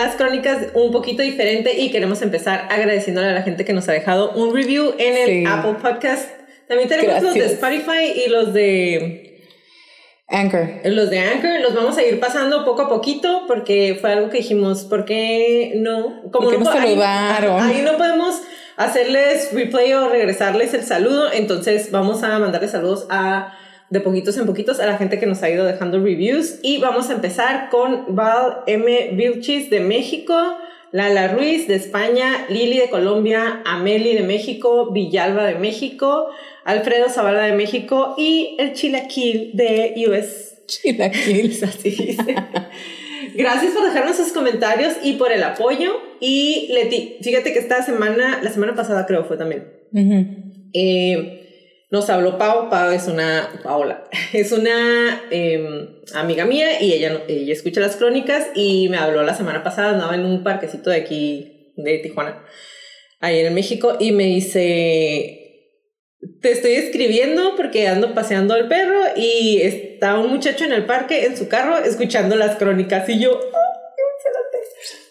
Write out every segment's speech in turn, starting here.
Las crónicas un poquito diferente y queremos empezar agradeciéndole a la gente que nos ha dejado un review en el Apple Podcast. También tenemos los de Spotify y los de Anchor. Los de Anchor los vamos a ir pasando poco a poquito porque fue algo que dijimos, ¿por qué no? Como no, ahí, ahí no podemos hacerles replay o regresarles el saludo, entonces vamos a mandarles saludos a de poquitos en poquitos a la gente que nos ha ido dejando reviews. Y vamos a empezar con Val M. Vilchis de México, Lala Ruiz de España, Lili de Colombia, Ameli de México, Villalba de México, Alfredo Zavala de México y el Chilaquil de US. Chilaquil. Así dice. Gracias por dejarnos sus comentarios y por el apoyo. Y Leti, fíjate que esta semana, la semana pasada creo fue también. eh, nos habló Pau, Pau es una, Paola, es una em, amiga mía y ella, ella escucha las crónicas y me habló la semana pasada, andaba en un parquecito de aquí, de Tijuana, ahí en México, y me dice, te estoy escribiendo porque ando paseando al perro y está un muchacho en el parque, en su carro, escuchando las crónicas y yo,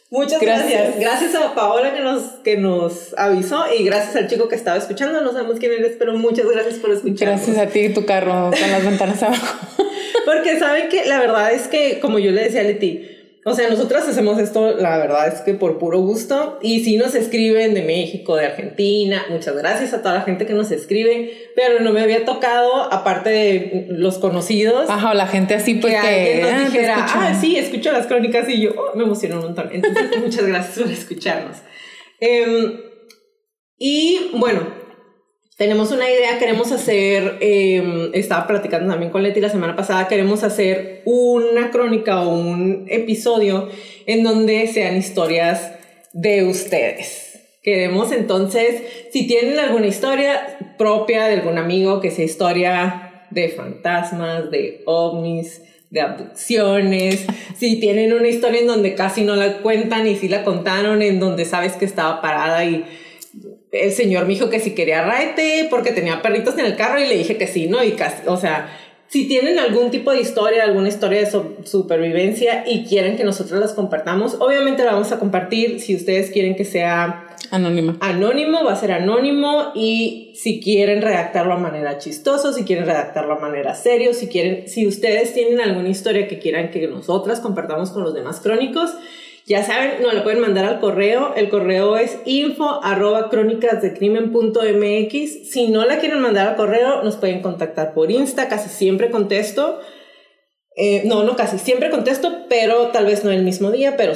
Muchas gracias. gracias. a Paola que nos, que nos avisó y gracias al chico que estaba escuchando. No sabemos quién eres, pero muchas gracias por escuchar. Gracias a ti y tu carro con las ventanas abajo. Porque saben que la verdad es que, como yo le decía a Leti, o sea, nosotras hacemos esto, la verdad es que por puro gusto. Y si nos escriben de México, de Argentina, muchas gracias a toda la gente que nos escribe. Pero no me había tocado, aparte de los conocidos. Ajá, o la gente así, pues que, nos ah, dijera, ah, sí, escucho las crónicas y yo oh, me emociono un montón. Entonces, muchas gracias por escucharnos. Em, y bueno, tenemos una idea, queremos hacer, eh, estaba platicando también con Leti la semana pasada, queremos hacer una crónica o un episodio en donde sean historias de ustedes. Queremos entonces, si tienen alguna historia propia de algún amigo, que sea historia de fantasmas, de ovnis, de abducciones, si tienen una historia en donde casi no la cuentan y si la contaron, en donde sabes que estaba parada y el señor me dijo que si quería raite porque tenía perritos en el carro y le dije que sí, ¿no? Y casi, o sea, si tienen algún tipo de historia, alguna historia de supervivencia y quieren que nosotros las compartamos, obviamente la vamos a compartir. Si ustedes quieren que sea anónimo, anónimo va a ser anónimo y si quieren redactarlo a manera chistoso, si quieren redactarlo a manera serio, si quieren, si ustedes tienen alguna historia que quieran que nosotras compartamos con los demás crónicos, ya saben, nos lo pueden mandar al correo. El correo es info arroba crónicasdecrimen.mx. Si no la quieren mandar al correo, nos pueden contactar por Insta. Casi siempre contesto. Eh, no, no casi siempre contesto, pero tal vez no el mismo día, pero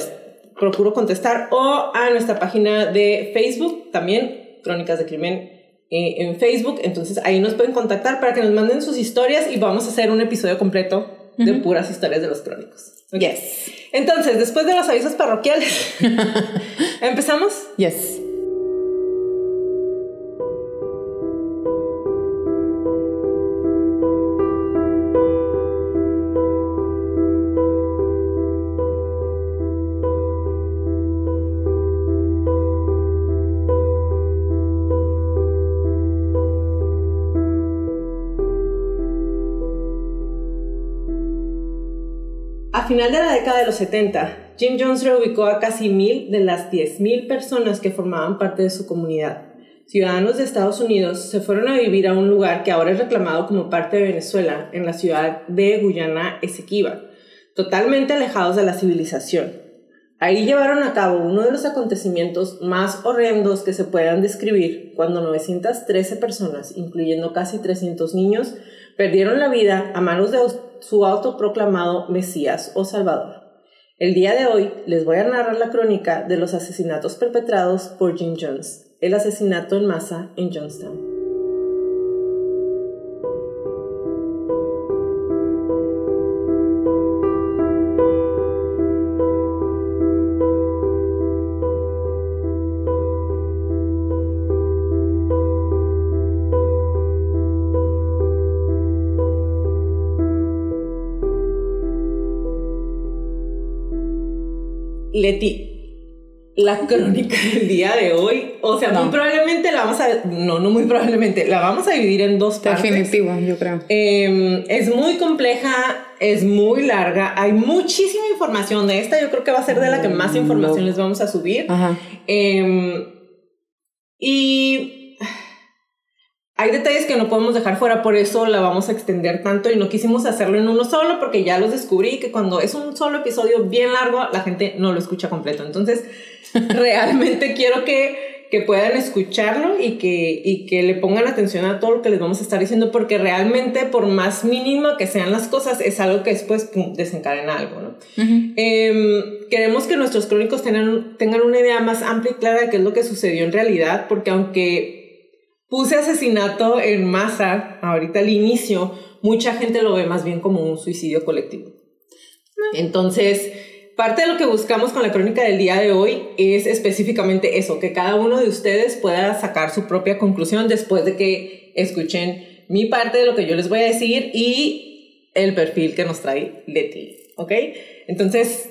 procuro contestar. O a nuestra página de Facebook también, Crónicas de Crimen eh, en Facebook. Entonces ahí nos pueden contactar para que nos manden sus historias y vamos a hacer un episodio completo de puras historias de los crónicos. Yes. Entonces, después de los avisos parroquiales, ¿empezamos? Yes. Final de la década de los 70, Jim Jones reubicó a casi mil de las 10.000 personas que formaban parte de su comunidad. ciudadanos de Estados Unidos se fueron a vivir a un lugar que ahora es reclamado como parte de Venezuela, en la ciudad de Guyana Esequiba, totalmente alejados de la civilización. Ahí llevaron a cabo uno de los acontecimientos más horrendos que se puedan describir cuando 913 personas, incluyendo casi 300 niños, perdieron la vida a manos de su autoproclamado Mesías o Salvador. El día de hoy les voy a narrar la crónica de los asesinatos perpetrados por Jim Jones, el asesinato en masa en Johnstown. Leti, la crónica del día de hoy, o sea, muy probablemente la vamos a, no, no muy probablemente, la vamos a dividir en dos partes. Definitivo, yo creo. Em, es muy compleja, es muy larga, hay muchísima información de esta, yo creo que va a ser de la que más información les vamos a subir. Ajá. Em, y hay detalles que no podemos dejar fuera, por eso la vamos a extender tanto y no quisimos hacerlo en uno solo porque ya los descubrí que cuando es un solo episodio bien largo, la gente no lo escucha completo. Entonces, realmente quiero que, que puedan escucharlo y que, y que le pongan atención a todo lo que les vamos a estar diciendo porque realmente, por más mínimo que sean las cosas, es algo que después pum, desencadena algo. ¿no? Em, queremos que nuestros crónicos tengan, tengan una idea más amplia y clara de qué es lo que sucedió en realidad, porque aunque puse asesinato en masa ahorita al inicio, mucha gente lo ve más bien como un suicidio colectivo. Entonces, parte de lo que buscamos con la crónica del día de hoy es específicamente eso, que cada uno de ustedes pueda sacar su propia conclusión después de que escuchen mi parte de lo que yo les voy a decir y el perfil que nos trae Leti, ¿ok? Entonces,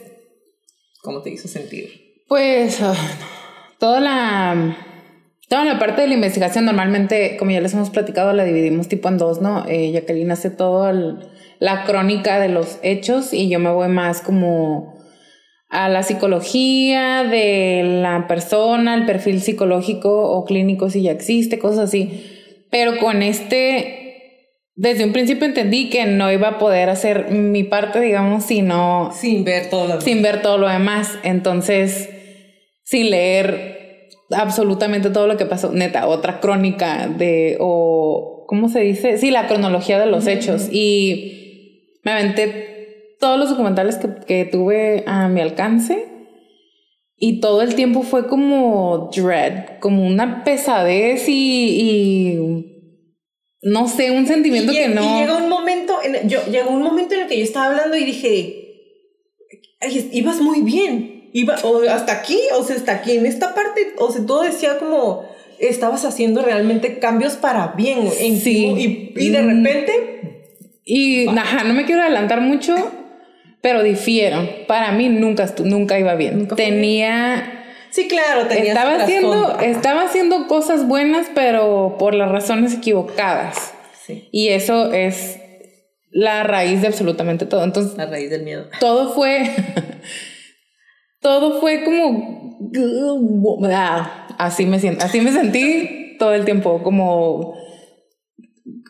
¿cómo te hizo sentir? Pues ah, toda la Toda la parte de la investigación normalmente, como ya les hemos platicado, la dividimos tipo en dos, ¿no? Eh, Jacqueline hace toda la crónica de los hechos y yo me voy más como a la psicología de la persona, el perfil psicológico o clínico si ya existe, cosas así. Pero con este, desde un principio entendí que no iba a poder hacer mi parte, digamos, sino... Sin ver todo lo demás. Sin ver todo lo demás. Entonces, sin leer absolutamente todo lo que pasó, neta, otra crónica de, o, ¿cómo se dice? Sí, la cronología de los hechos. Y me aventé todos los documentales que, que, tuve a mi alcance. Y todo el tiempo fue como dread, como una pesadez y, y no sé, un sentimiento que no. Y llegó un momento, en, yo, llegó un momento en el que yo estaba hablando y dije, ibas muy bien iba, o hasta aquí, o sea, hasta aquí en esta parte, o sea, todo decía como estabas haciendo realmente cambios para bien en sí. y, de mm. repente... Y, ajá, no me quiero adelantar mucho, pero difiero. Para mí nunca, nunca iba bien. tenía... Sí, claro, tenía estaba haciendo, estaba haciendo cosas buenas, pero por las razones equivocadas. Sí. Y eso es la raíz de absolutamente todo. Entonces, la raíz del miedo. Todo fue todo fue como ah, así me siento, así me sentí todo el tiempo, como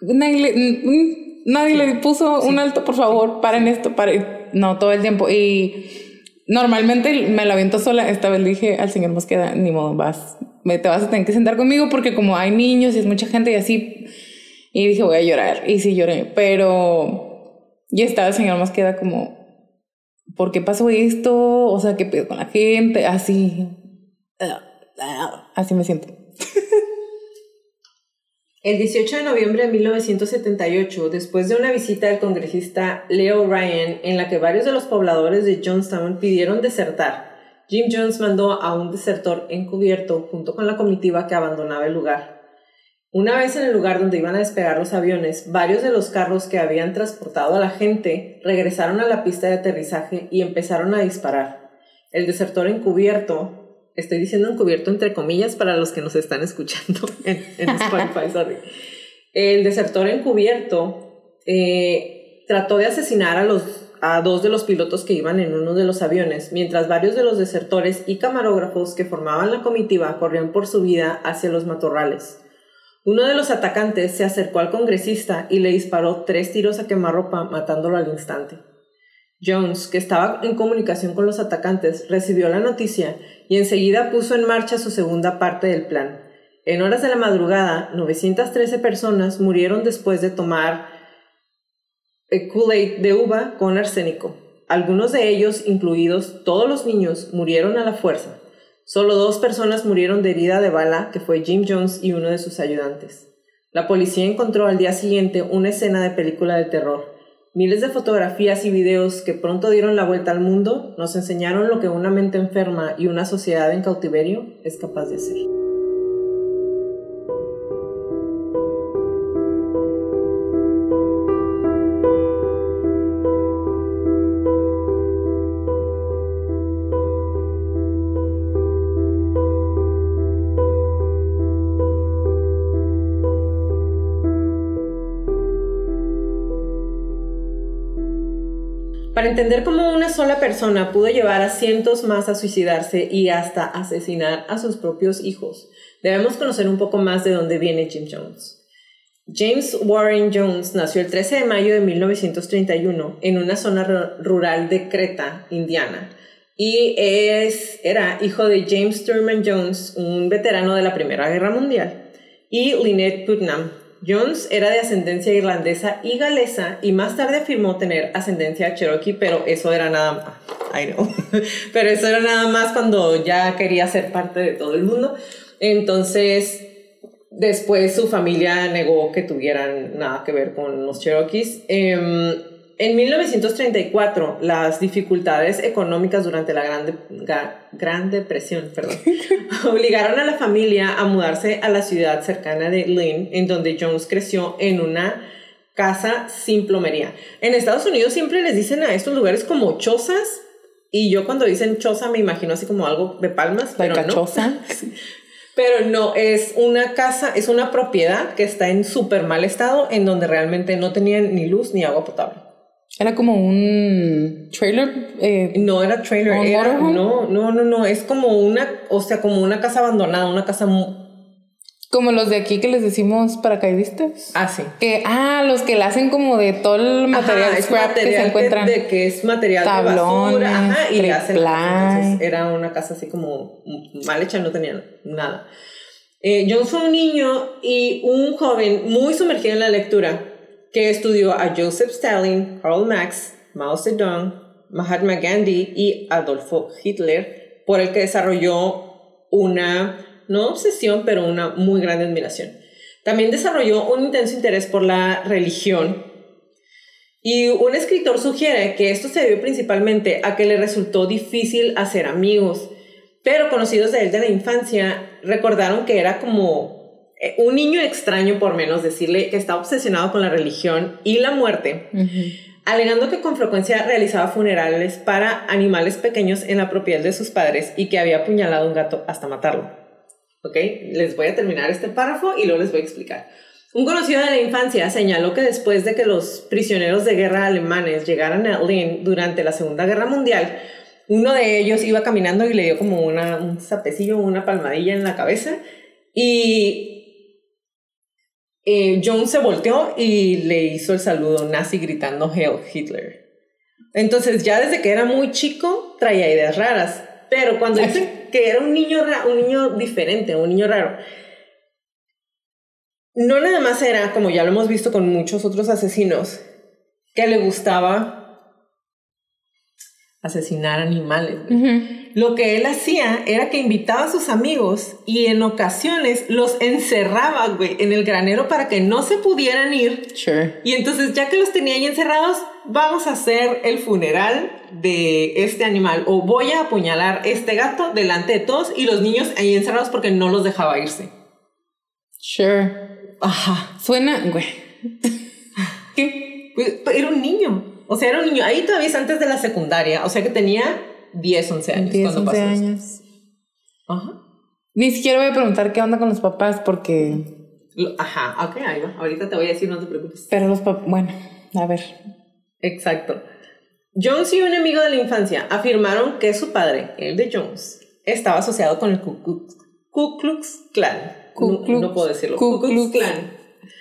nadie le, nadie le puso un alto, por favor, paren esto, paren. No, todo el tiempo. Y normalmente me la aviento sola. Esta vez le dije al señor Mosqueda, ni modo, vas, me, te vas a tener que sentar conmigo porque como hay niños y es mucha gente y así. Y dije, voy a llorar. Y sí lloré, pero... Y estaba el señor Mosqueda como, ¿por qué pasó esto? O sea, ¿qué pedo con la gente? Así, así me siento. El 18 de noviembre de 1978, después de una visita del congresista Leo Ryan en la que varios de los pobladores de Johnstown pidieron desertar, Jim Jones mandó a un desertor encubierto junto con la comitiva que abandonaba el lugar. Una vez en el lugar donde iban a despegar los aviones, varios de los carros que habían transportado a la gente regresaron a la pista de aterrizaje y empezaron a disparar. El desertor encubierto, estoy diciendo encubierto entre comillas para los que nos están escuchando en, Spotify, sorry. El desertor encubierto eh, trató de asesinar a los, a dos de los pilotos que iban en uno de los aviones, mientras varios de los desertores y camarógrafos que formaban la comitiva corrían por su vida hacia los matorrales. Uno de los atacantes se acercó al congresista y le disparó tres tiros a quemarropa, matándolo al instante. Jones, que estaba en comunicación con los atacantes, recibió la noticia y enseguida puso en marcha su segunda parte del plan. En horas de la madrugada, 913 personas murieron después de tomar Kool-Aid de uva con arsénico. Algunos de ellos, incluidos todos los niños, murieron a la fuerza. Solo dos personas murieron de herida de bala, que fue Jim Jones y uno de sus ayudantes. La policía encontró al día siguiente una escena de película de terror. Miles de fotografías y videos que pronto dieron la vuelta al mundo nos enseñaron lo que una mente enferma y una sociedad en cautiverio es capaz de hacer. Entender cómo una sola persona pudo llevar a cientos más a suicidarse y hasta asesinar a sus propios hijos, debemos conocer un poco más de dónde viene Jim Jones. James Warren Jones nació el 13 de mayo de 1931 en una zona rural de Creta, Indiana, y es, era hijo de James Thurman Jones, un veterano de la Primera Guerra Mundial, y Lynette Putnam, Jones era de ascendencia irlandesa y galesa y más tarde afirmó tener ascendencia cherokee, pero eso era nada pero eso era nada más cuando ya quería ser parte de todo el mundo. Entonces, después su familia negó que tuvieran nada que ver con los cherokees. Em, en 1934, las dificultades económicas durante la Gran, Gran Depresión perdón, obligaron a la familia a mudarse a la ciudad cercana de Lynn, en donde Jones creció en una casa sin plomería. En Estados Unidos siempre les dicen a estos lugares como chozas, y yo cuando dicen choza me imagino así como algo de palmas, pero no. Pero no, es una casa, es una propiedad que está en súper mal estado, en donde realmente no tenían ni luz ni agua potable. Era como un trailer. Eh, no era trailer, era, no, no, no, no, es como una, o sea, como una casa abandonada, una casa como los de aquí que les decimos paracaidistas. Ah, sí. Que, ah, los que la hacen como de todo el material scrap que se encuentran. De, que es material Tablones, de basura. Ajá, y hacen. Entonces, era una casa así como mal hecha, no tenía nada. Eh, John fue un niño y un joven muy sumergido en la lectura que estudió a Joseph Stalin, Karl Marx, Mao Zedong, Mahatma Gandhi y Adolfo Hitler, por el que desarrolló una, no obsesión, pero una muy grande admiración. También desarrolló un intenso interés por la religión y un escritor sugiere que esto se debió principalmente a que le resultó difícil hacer amigos, pero conocidos de él de la infancia recordaron que era como un niño extraño, por menos decirle que está obsesionado con la religión y la muerte, alegando que con frecuencia realizaba funerales para animales pequeños en la propiedad de sus padres y que había apuñalado a un gato hasta matarlo. ¿Ok? Les voy a terminar este párrafo y luego les voy a explicar. Un conocido de la infancia señaló que después de que los prisioneros de guerra alemanes llegaran a Lynn durante la Segunda Guerra Mundial, uno de ellos iba caminando y le dio como una, un zapecillo, una palmadilla en la cabeza y eh, Jones se volteó y le hizo el saludo nazi gritando Hail Hitler. Entonces ya desde que era muy chico traía ideas raras, pero cuando dice que era un niño, un niño diferente, un niño raro, no nada más era, como ya lo hemos visto con muchos otros asesinos, que le gustaba asesinar animales. Lo que él hacía era que invitaba a sus amigos y en ocasiones los encerraba, güey, en el granero para que no se pudieran ir. Y entonces, ya que los tenía ahí encerrados, vamos a hacer el funeral de este animal o voy a apuñalar este gato delante de todos y los niños ahí encerrados porque no los dejaba irse. Sure. Ajá. Suena, güey. ¿Qué? Pues, era un niño. O sea, era un niño. Ahí todavía es antes de la secundaria. O sea que tenía 10, 11 años 10, cuando 11 pasó años. Ajá. Ni siquiera voy a preguntar qué onda con los papás porque... Ajá, ok, ahí va. Ahorita te voy a decir, no te preocupes. Pero los papás, bueno, a ver. Exacto. Jones y un amigo de la infancia afirmaron que su padre, el de Jones, estaba asociado con el Ku Klux, Ku Klux Klan. Ku no, Klux- no puedo decirlo. Ku Ku Klux Klux. Klan.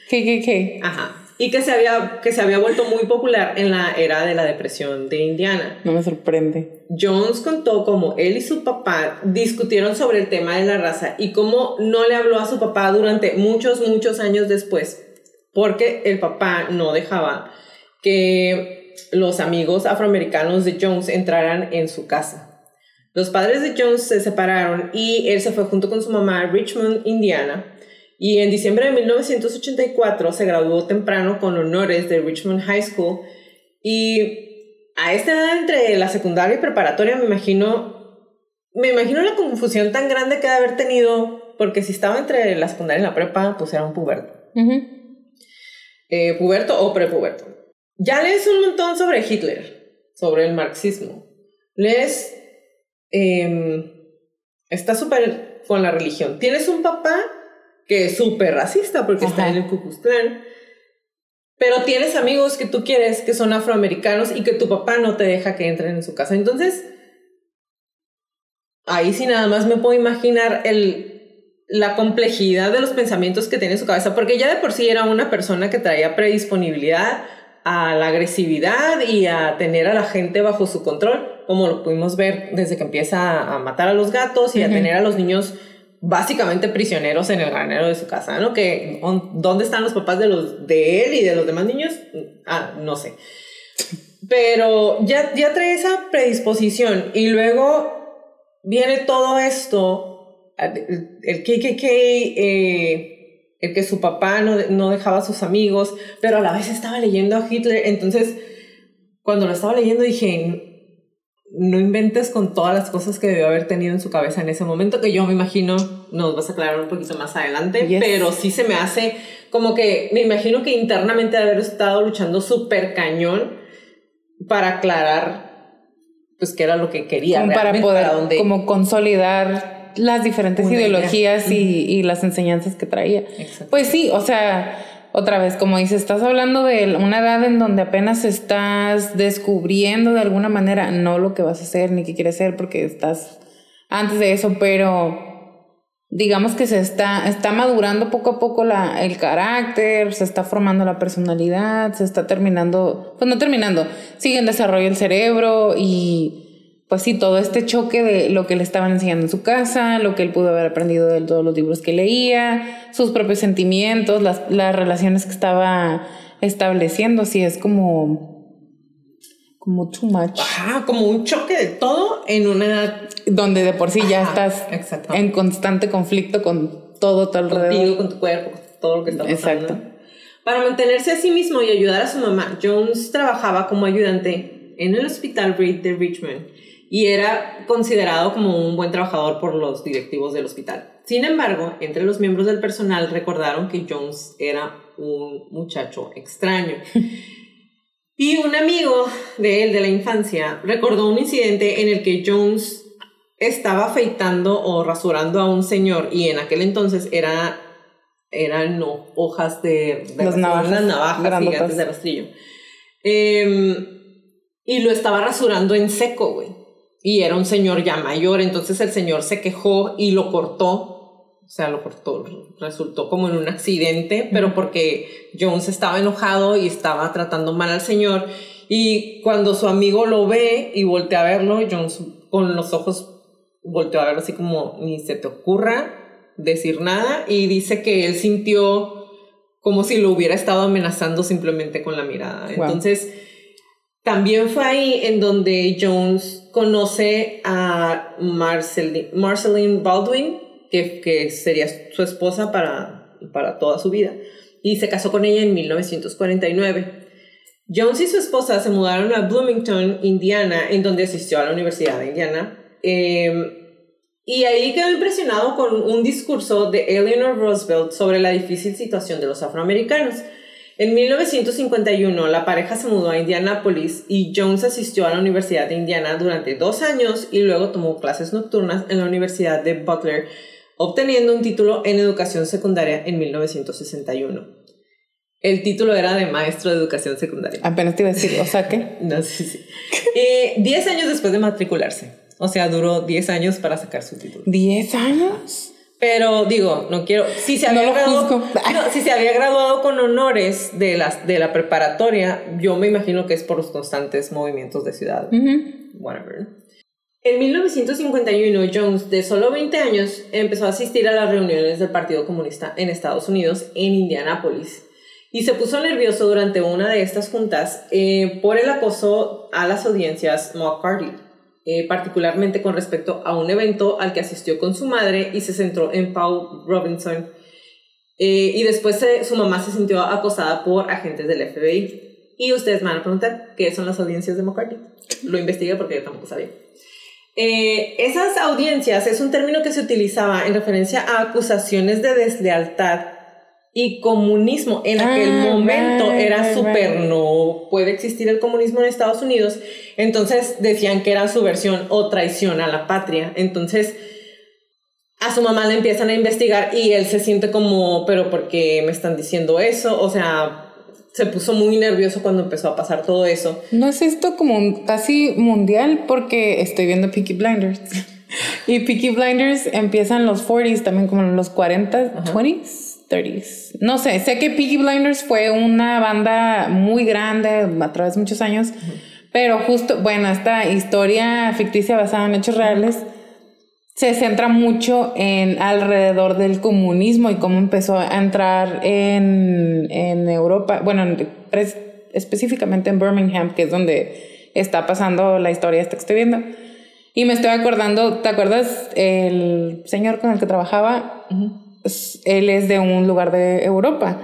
¿Qué, qué, qué? Ajá. Y que se, había, que se había vuelto muy popular en la era de la depresión de Indiana. No me sorprende. Jones contó cómo él y su papá discutieron sobre el tema de la raza y cómo no le habló a su papá durante muchos, muchos años después, porque el papá no dejaba que los amigos afroamericanos de Jones entraran en su casa. Los padres de Jones se separaron y él se fue junto con su mamá a Richmond, Indiana. Y en diciembre de 1984 se graduó temprano con honores de Richmond High School y a esta edad entre la secundaria y preparatoria me imagino, me imagino la confusión tan grande que de haber tenido, porque si estaba entre la secundaria y la prepa, pues era un puberto. Ujú. Eh, puberto o prepuberto. Ya lees un montón sobre Hitler, sobre el marxismo. Lees, em, está súper con la religión. Tienes un papá que es súper racista porque está en el Ku Klux Klan. Pero tienes amigos que tú quieres que son afroamericanos y que tu papá no te deja que entren en su casa. Entonces, ahí sí nada más me puedo imaginar el, la complejidad de los pensamientos que tiene en su cabeza, porque ya de por sí era una persona que traía predisponibilidad a la agresividad y a tener a la gente bajo su control, como lo pudimos ver desde que empieza a matar a los gatos y a tener a los niños básicamente prisioneros en el granero de su casa, ¿no? Que dónde están los papás de los de él y de los demás niños, ah, no sé. Pero ya, ya trae esa predisposición y luego viene todo esto, el el KKK, eh, el que su papá no, no dejaba a sus amigos, pero a la vez estaba leyendo a Hitler, entonces cuando lo estaba leyendo dije, no inventes con todas las cosas que debió haber tenido en su cabeza en ese momento, que yo me imagino, nos vas a aclarar un poquito más adelante, Yes. pero sí se me hace como que, me imagino que internamente haber estado luchando súper cañón para aclarar, pues, qué era lo que quería. Como para poder como consolidar las diferentes ideologías y, y las enseñanzas que traía. Pues sí, o sea, otra vez, como dices, estás hablando de una edad en donde apenas estás descubriendo de alguna manera, no lo que vas a hacer ni qué quieres hacer, porque estás antes de eso, pero digamos que se está, está madurando poco a poco la, el carácter, se está formando la personalidad, se está terminando, pues no terminando, sigue en desarrollo el cerebro y pues sí, todo este choque de lo que le estaban enseñando en su casa, lo que él pudo haber aprendido de todos los libros que leía, sus propios sentimientos, las, las relaciones que estaba estableciendo, sí, es como, como too much. Ajá, como un choque de todo en una edad Donde de por sí ya Ajá, estás exacto. en constante conflicto con todo tu alrededor. contigo, con tu cuerpo, todo lo que está pasando. Exacto. Para mantenerse a sí mismo y ayudar a su mamá, Jones trabajaba como ayudante en el Hospital Reed de Richmond y era considerado como un buen trabajador por los directivos del hospital. Sin embargo, entre los miembros del personal recordaron que Jones era un muchacho extraño. Y un amigo de él de la infancia recordó un incidente en el que Jones estaba afeitando o rasurando a un señor y en aquel entonces era eran no, hojas de, de Las navajas navajas gigantes de rastrillo. Em, y lo estaba rasurando en seco, güey. Y era un señor ya mayor, entonces el señor se quejó y lo cortó. O sea, lo cortó, resultó como en un accidente, pero porque Jones estaba enojado y estaba tratando mal al señor. Y cuando su amigo lo ve y voltea a verlo, Jones con los ojos volteó a verlo así como ni se te ocurra decir nada y dice que él sintió como si lo hubiera estado amenazando simplemente con la mirada. Wow. Entonces, también fue ahí en donde Jones conoce a Marceline, Marceline Baldwin, que, que sería su esposa para, para toda su vida, y se casó con ella en 1949. Jones y su esposa se mudaron a Bloomington, Indiana, en donde asistió a la Universidad de Indiana. Eh, y ahí quedó impresionado con un discurso de Eleanor Roosevelt sobre la difícil situación de los afroamericanos. En 1951, la pareja se mudó a Indianápolis y Jones asistió a la Universidad de Indiana durante dos años y luego tomó clases nocturnas en la Universidad de Butler, obteniendo un título en educación secundaria en 1961. El título era de maestro de educación secundaria. Apenas te iba a decir, o sea, ¿qué? No, sí, sí. Eh, diez años después de matricularse. O sea, duró diez años para sacar su título. ¿10 años? Pero digo, no quiero. Si se No había, lo graduado, no, si se había graduado con honores de, las, de la preparatoria, yo me imagino que es por los constantes movimientos de ciudad. Ujú. Whatever. En 1951, Jones, de solo 20 años, empezó a asistir a las reuniones del Partido Comunista en Estados Unidos, en Indianápolis. Y se puso nervioso durante una de estas juntas eh, por el acoso a las audiencias mock party, eh, particularmente con respecto a un evento al que asistió con su madre y se centró en Paul Robinson. Eh, y después su mamá se sintió acosada por agentes del FBI. Y ustedes me van a preguntar qué son las audiencias de. Lo investigué porque yo tampoco sabía. Eh, esas audiencias es un término que se utilizaba en referencia a acusaciones de deslealtad y comunismo. En Ah, aquel momento right, era right, súper, right. no puede existir el comunismo en Estados Unidos. Entonces decían que era subversión o traición a la patria. Entonces a su mamá le empiezan a investigar y él se siente como, pero ¿por qué me están diciendo eso? O sea, se puso muy nervioso cuando empezó a pasar todo eso. ¿No es esto como un- casi mundial? Porque estoy viendo Peaky Blinders. y Peaky Blinders empiezan los 40s, también como en los 40s, 20s, 30s. No sé, sé que Peaky Blinders fue una banda muy grande a través de muchos años. Pero justo, bueno, esta historia ficticia basada en hechos reales se centra mucho en alrededor del comunismo y cómo empezó a entrar en, en Europa, bueno, en- específicamente en Birmingham, que es donde está pasando la historia esta que estoy viendo. Y me estoy acordando, ¿te acuerdas el señor con el que trabajaba? Él es de un lugar de Europa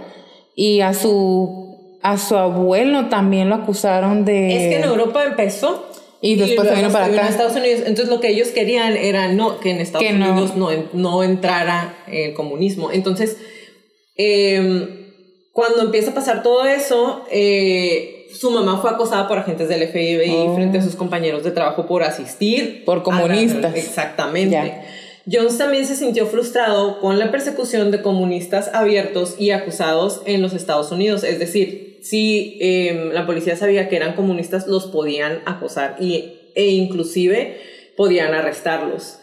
y a su, a su abuelo también lo acusaron de... Es que en Europa empezó. Y después se luego vino para acá. Estados Unidos. Entonces lo que ellos querían era no, que en Estados Que no. Unidos no, no entrara el comunismo. Entonces, eh, cuando empieza a pasar todo eso, eh, su mamá fue acosada por agentes del FBI Oh. frente a sus compañeros de trabajo por asistir. Por a comunistas. exactamente. Ya. Jones también se sintió frustrado con la persecución de comunistas abiertos y acusados en los Estados Unidos. Es decir, si eh, la policía sabía que eran comunistas, los podían acosar y, e inclusive podían arrestarlos.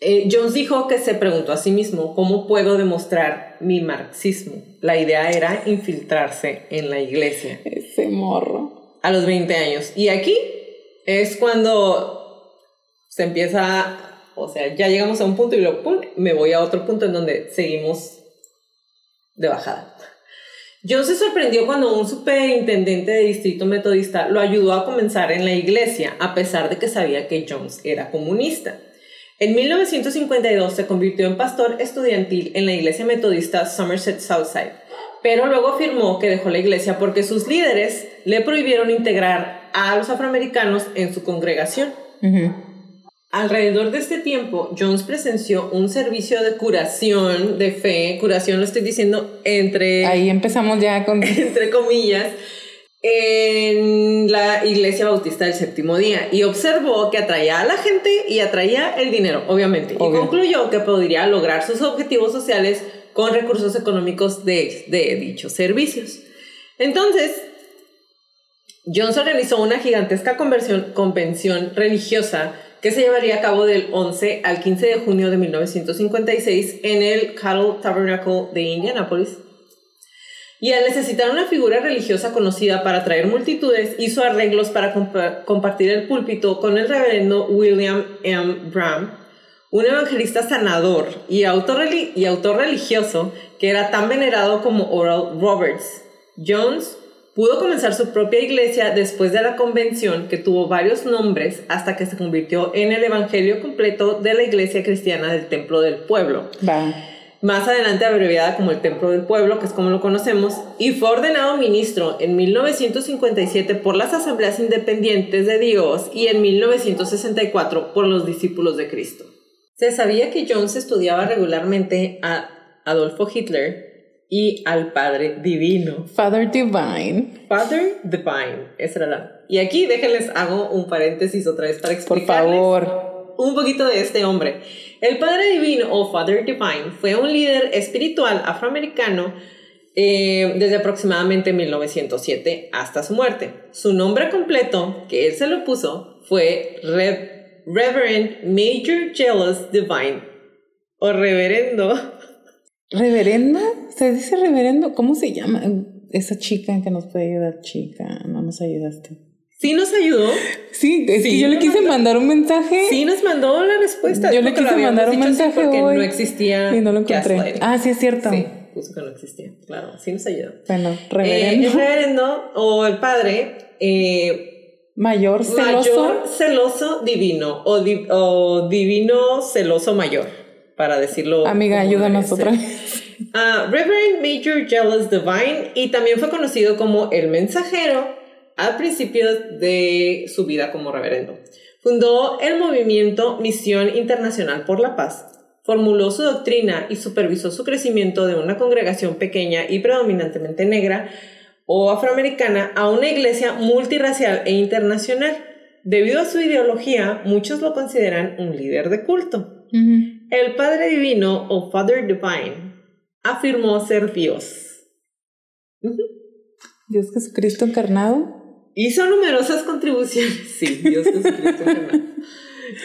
Eh, Jones dijo que se preguntó a sí mismo, ¿cómo puedo demostrar mi marxismo? La idea era infiltrarse en la iglesia Ese morro. a los 20 años. Y aquí es cuando se empieza, o sea, ya llegamos a un punto y luego pum, me voy a otro punto en donde seguimos de bajada. John se sorprendió cuando un superintendente de distrito metodista lo ayudó a comenzar en la iglesia, a pesar de que sabía que Jones era comunista. En 1952 se convirtió en pastor estudiantil en la iglesia metodista Somerset Southside, pero luego afirmó que dejó la iglesia porque sus líderes le prohibieron integrar a los afroamericanos en su congregación. Ujú. Alrededor de este tiempo, Jones presenció un servicio de curación de fe, curación lo estoy diciendo entre, Ahí empezamos ya con... entre comillas, en la iglesia bautista del séptimo día. Y observó que atraía a la gente y atraía el dinero, obviamente, y concluyó que podría lograr sus objetivos sociales con recursos económicos de, de dichos servicios. Entonces, Jones organizó una gigantesca conversión- convención religiosa que se llevaría a cabo del 11 al 15 de junio de 1956 en el Cattle Tabernacle de Indianapolis. Y al necesitar una figura religiosa conocida para atraer multitudes, hizo arreglos para compa- compartir el púlpito con el reverendo William M. Bram, un evangelista sanador y autor religioso que era tan venerado como Oral Roberts. Jones pudo comenzar su propia iglesia después de la convención que tuvo varios nombres hasta que se convirtió en el evangelio completo de la iglesia cristiana del Templo del Pueblo Va. más adelante abreviada como el Templo del Pueblo, que es como lo conocemos, y fue ordenado ministro en 1957 por las Asambleas Independientes de Dios y en 1964 por los discípulos de Cristo. Se sabía que Jones estudiaba regularmente a Adolfo Hitler y al Padre Divino. Father Divine. Father Divine, esa era la... Y aquí déjenles hago un paréntesis otra vez para Por explicarles favor. un poquito de este hombre. El Padre Divino o Father Divine fue un líder espiritual afroamericano eh, desde aproximadamente 1907 hasta su muerte. Su nombre completo, que él se lo puso, fue Reverend Major Jealous Divine o Reverendo. ¿Reverendo? ¿Se dice reverendo? ¿Cómo se llama? Esa chica que nos puede ayudar, chica, no nos ayudaste. Sí nos ayudó. Sí, es que yo le quise mandar un mensaje. Sí nos mandó la respuesta. Yo le quise mandar un mensaje porque hoy no existía y no lo encontré. Ah, sí es cierto. Sí, puso que no existía. Claro, sí nos ayudó. Bueno, reverendo. Eh, el reverendo o el padre eh, mayor celoso. Mayor celoso divino o, di- o divino celoso mayor, para decirlo. Amiga, ayúdanos otra vez. Ah, Reverend Major Jealous Divine y también fue conocido como el mensajero al principio de su vida como reverendo. Fundó el movimiento Misión Internacional por la Paz, formuló su doctrina y supervisó su crecimiento de una congregación pequeña y predominantemente negra o afroamericana a una iglesia multirracial e internacional. Debido a su ideología, muchos lo consideran un líder de culto. Ujú. El Padre Divino o Father Divine afirmó ser Dios. Dios Jesucristo encarnado. Hizo numerosas contribuciones. Sí, Dios Jesucristo encarnado.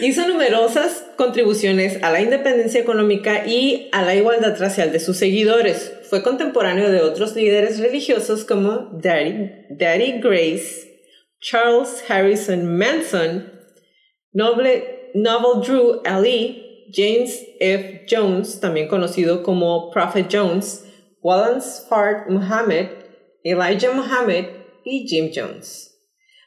Hizo numerosas contribuciones a la independencia económica y a la igualdad racial de sus seguidores. Fue contemporáneo de otros líderes religiosos como Daddy, Daddy Grace, Charles Harrison Manson, Noble, Noble Drew Ali, James F. Jones, también conocido como Prophet Jones, Wallace Fard Muhammad, Elijah Muhammad y Jim Jones.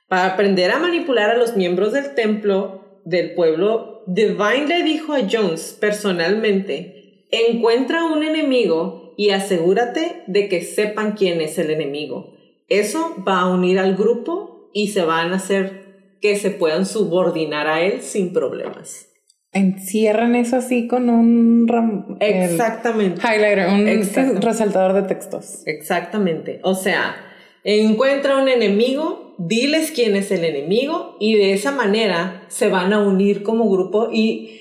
Para aprender a manipular a los miembros del templo del pueblo, Divine le dijo a Jones personalmente, encuentra un enemigo y asegúrate de que sepan quién es el enemigo. Eso va a unir al grupo y se van a hacer que se puedan subordinar a él sin problemas. Encierran eso así con un ram- Exactamente. highlighter, un resaltador de textos. Exactamente. O sea, encuentra un enemigo, diles quién es el enemigo y de esa manera se van a unir como grupo y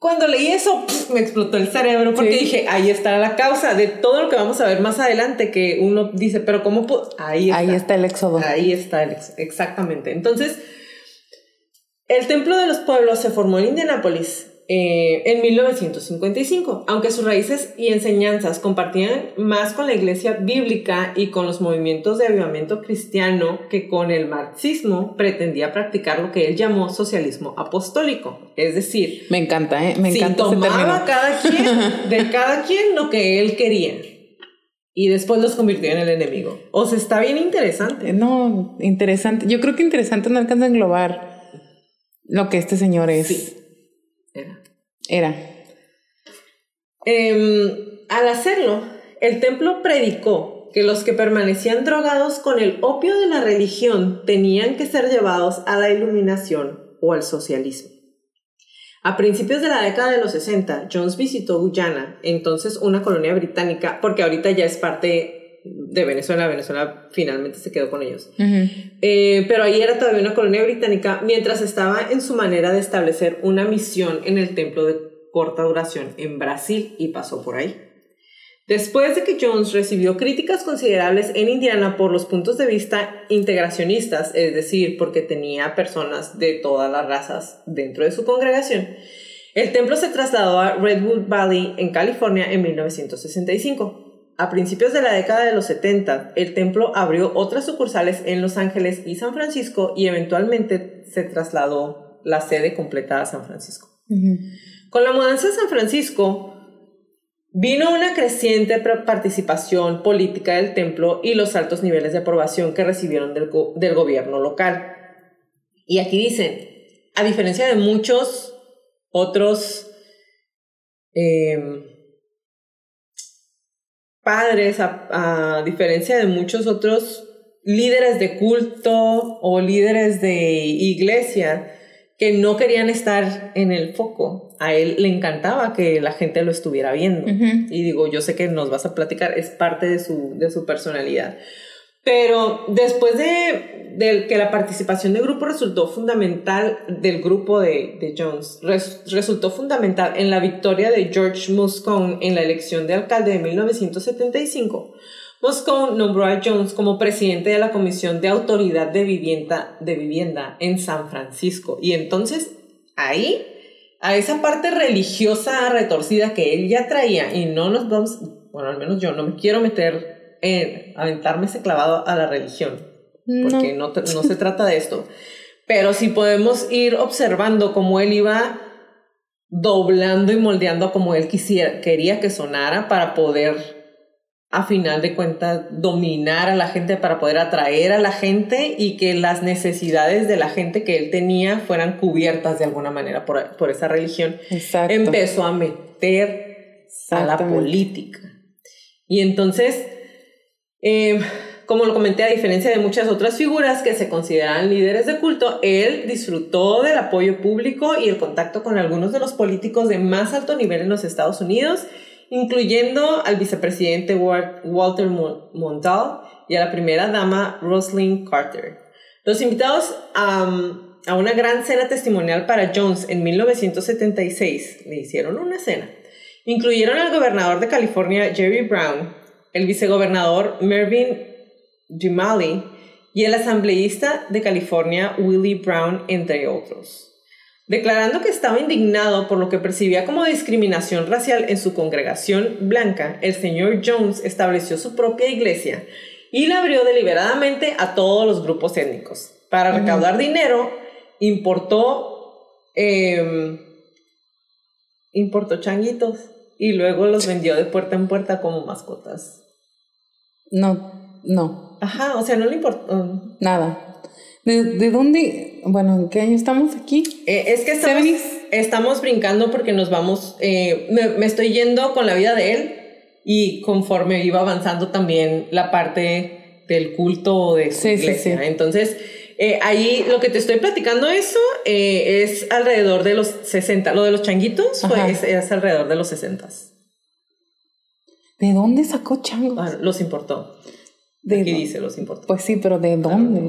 cuando leí eso me explotó el cerebro porque Sí. dije, ahí está la causa de todo lo que vamos a ver más adelante que uno dice, pero ¿cómo puedo? Ahí está. Ahí está el éxodo. Ahí está, el ex- exactamente. Entonces, el Templo de los Pueblos se formó en Indianápolis eh, en 1955, aunque sus raíces y enseñanzas compartían más con la iglesia bíblica y con los movimientos de avivamiento cristiano que con el marxismo, pretendía practicar lo que él llamó socialismo apostólico. Es decir, Me encanta, ¿eh? Me encanta ese tomaba cada quien, de cada quien lo que él quería. Y después los convirtió en el enemigo. O sea, está bien interesante. No, interesante. Yo creo que interesante no alcanza a englobar lo que este señor es. Sí. Era. Era. Em, al hacerlo, el templo predicó que los que permanecían drogados con el opio de la religión tenían que ser llevados a la iluminación o al socialismo. A principios de la década de los 60, Jones visitó Guyana, entonces una colonia británica, porque ahorita ya es parte de Venezuela, Venezuela finalmente se quedó con ellos. Eh, pero ahí era todavía una colonia británica mientras estaba en su manera de establecer una misión en el templo de corta duración en Brasil y pasó por ahí. Después de que Jones recibió críticas considerables en Indiana por los puntos de vista integracionistas, es decir, porque tenía personas de todas las razas dentro de su congregación, el templo se trasladó a Redwood Valley en California en 1965. A principios de la década de los 70, el templo abrió otras sucursales en Los Ángeles y San Francisco y eventualmente se trasladó la sede completa a San Francisco. Con la mudanza a San Francisco, vino una creciente participación política del templo y los altos niveles de aprobación que recibieron del, go- del gobierno local. Y aquí dicen, a diferencia de muchos otros em, padres, a, a diferencia de muchos otros líderes de culto o líderes de iglesia que no querían estar en el foco, a él le encantaba que la gente lo estuviera viendo. Y digo, yo sé que nos vas a platicar, es parte de su, de su personalidad. Pero después de, que la participación del grupo resultó fundamental, del grupo de, Jones, res- resultó fundamental en la victoria de George Moscone en la elección de alcalde de 1975, Moscone nombró a Jones como presidente de la Comisión de Autoridad de Vivienda, de Vivienda en San Francisco. Y entonces ahí, a esa parte religiosa retorcida que él ya traía, y no nos vamos, bueno, al menos yo no me quiero meter en aventarme ese clavado a la religión, porque no, no se trata de esto. Pero sí podemos ir observando cómo él iba doblando y moldeando como él quisiera, quería que sonara para poder a final de cuentas dominar a la gente para poder atraer a la gente y que las necesidades de la gente que él tenía fueran cubiertas de alguna manera por, por esa religión. Exacto. Empezó a meter a la política. Y entonces, eh, como lo comenté, a diferencia de muchas otras figuras que se consideran líderes de culto, él disfrutó del apoyo público y el contacto con algunos de los políticos de más alto nivel en los Estados Unidos incluyendo al vicepresidente Walter Mondale y a la primera dama Rosalind Carter. Los invitados a, a una gran cena testimonial para Jones en 1976 le hicieron una cena. Incluyeron al gobernador de California Jerry Brown, el vicegobernador Mervyn Jimali y el asambleísta de California Willie Brown, entre otros declarando que estaba indignado por lo que percibía como discriminación racial en su congregación blanca, el señor Jones estableció su propia iglesia y la abrió deliberadamente a todos los grupos étnicos. Para recaudar dinero, importó, em, importó changuitos y luego los vendió de puerta en puerta como mascotas. No, no. Ajá, o sea, no le importó. Nada. ¿De, dónde? Bueno, ¿en qué año estamos aquí? Eh, es que estamos, estamos, brincando porque nos vamos, eh, me, estoy yendo con la vida de él y conforme iba avanzando también la parte del culto de su iglesia. Entonces, eh, ahí lo que te estoy platicando eso es alrededor de los 60. Lo de los changuitos pues, es, alrededor de los 60. ¿De dónde sacó changos? Ah, los importó. ¿De Aquí dice los importó. Pues sí, pero ¿de dónde?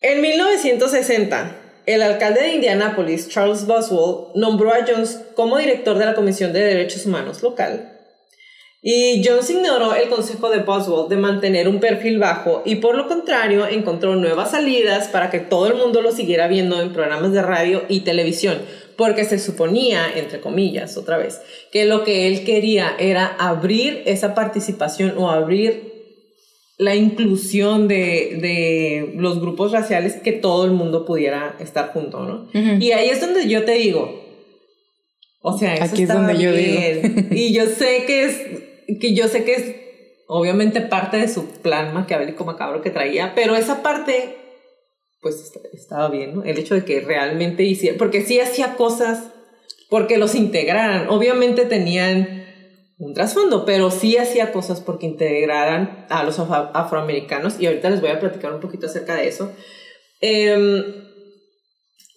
En 1960, el alcalde de Indianápolis, Charles Boswell, nombró a Jones como director de la Comisión de Derechos Humanos local. Y Jones ignoró el consejo de Boswell de mantener un perfil bajo y por lo contrario encontró nuevas salidas para que todo el mundo lo siguiera viendo en programas de radio y televisión, porque se suponía, entre comillas, otra vez, que lo que él quería era abrir esa participación o abrir la inclusión de, de, los grupos raciales que todo el mundo pudiera estar junto, ¿no? Y ahí es donde yo te digo, o sea, eso Aquí es donde yo digo. y yo sé que es, que yo sé que es obviamente parte de su plan maquiavélico macabro que traía, pero esa parte, pues estaba bien, ¿no? El hecho de que realmente hiciera, porque sí hacía cosas porque los integraran, obviamente tenían un trasfondo, pero sí hacía cosas porque integraran a los afroamericanos y ahorita les voy a platicar un poquito acerca de eso. Em,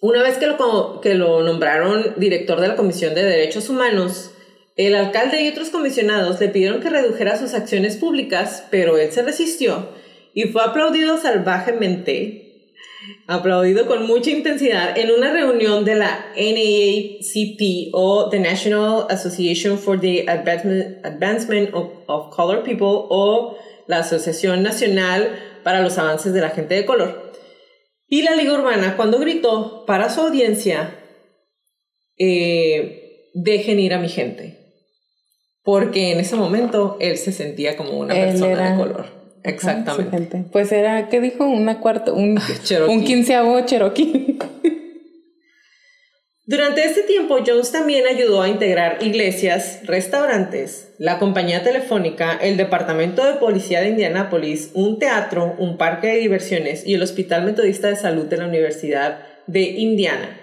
una vez que lo, que lo nombraron director de la Comisión de Derechos Humanos, el alcalde y otros comisionados le pidieron que redujera sus acciones públicas, pero él se resistió y fue aplaudido salvajemente aplaudido con mucha intensidad en una reunión de la NAACP o The National Association for the Advancement of, Color People o la Asociación Nacional para los Avances de la Gente de Color. Y la Liga Urbana cuando gritó para su audiencia, eh, dejen ir a mi gente. Porque en ese momento él se sentía como una persona de color. Exactamente. Pues era, ¿qué dijo? Una cuarta, un, un quinceavo Cherokee. Durante este tiempo, Jones también ayudó a integrar iglesias, restaurantes, la compañía telefónica, el departamento de policía de Indianápolis, un teatro, un parque de diversiones y el Hospital Metodista de Salud de la Universidad de Indiana.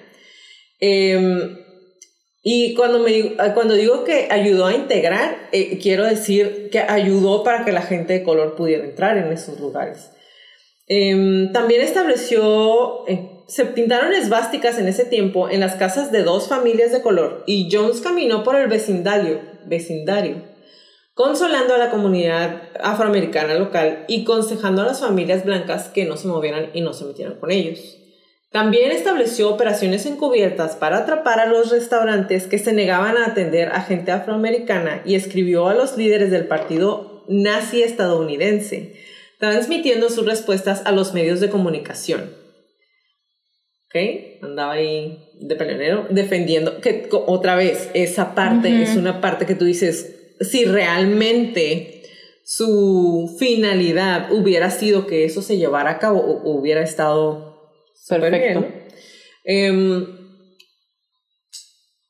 Eh, y cuando, me, cuando digo que ayudó a integrar, eh, quiero decir que ayudó para que la gente de color pudiera entrar en esos lugares. Em, también estableció, eh, se pintaron esvásticas en ese tiempo en las casas de dos familias de color y Jones caminó por el vecindario, vecindario consolando a la comunidad afroamericana local y aconsejando a las familias blancas que no se movieran y no se metieran con ellos. También estableció operaciones encubiertas para atrapar a los restaurantes que se negaban a atender a gente afroamericana y escribió a los líderes del Partido nazi estadounidense, transmitiendo sus respuestas a los medios de comunicación. ¿Ok? Andaba ahí de peleonero defendiendo, que otra vez, esa parte es una parte que tú dices, si realmente su finalidad hubiera sido que eso se llevara a cabo, o hubiera estado perfecto. Em,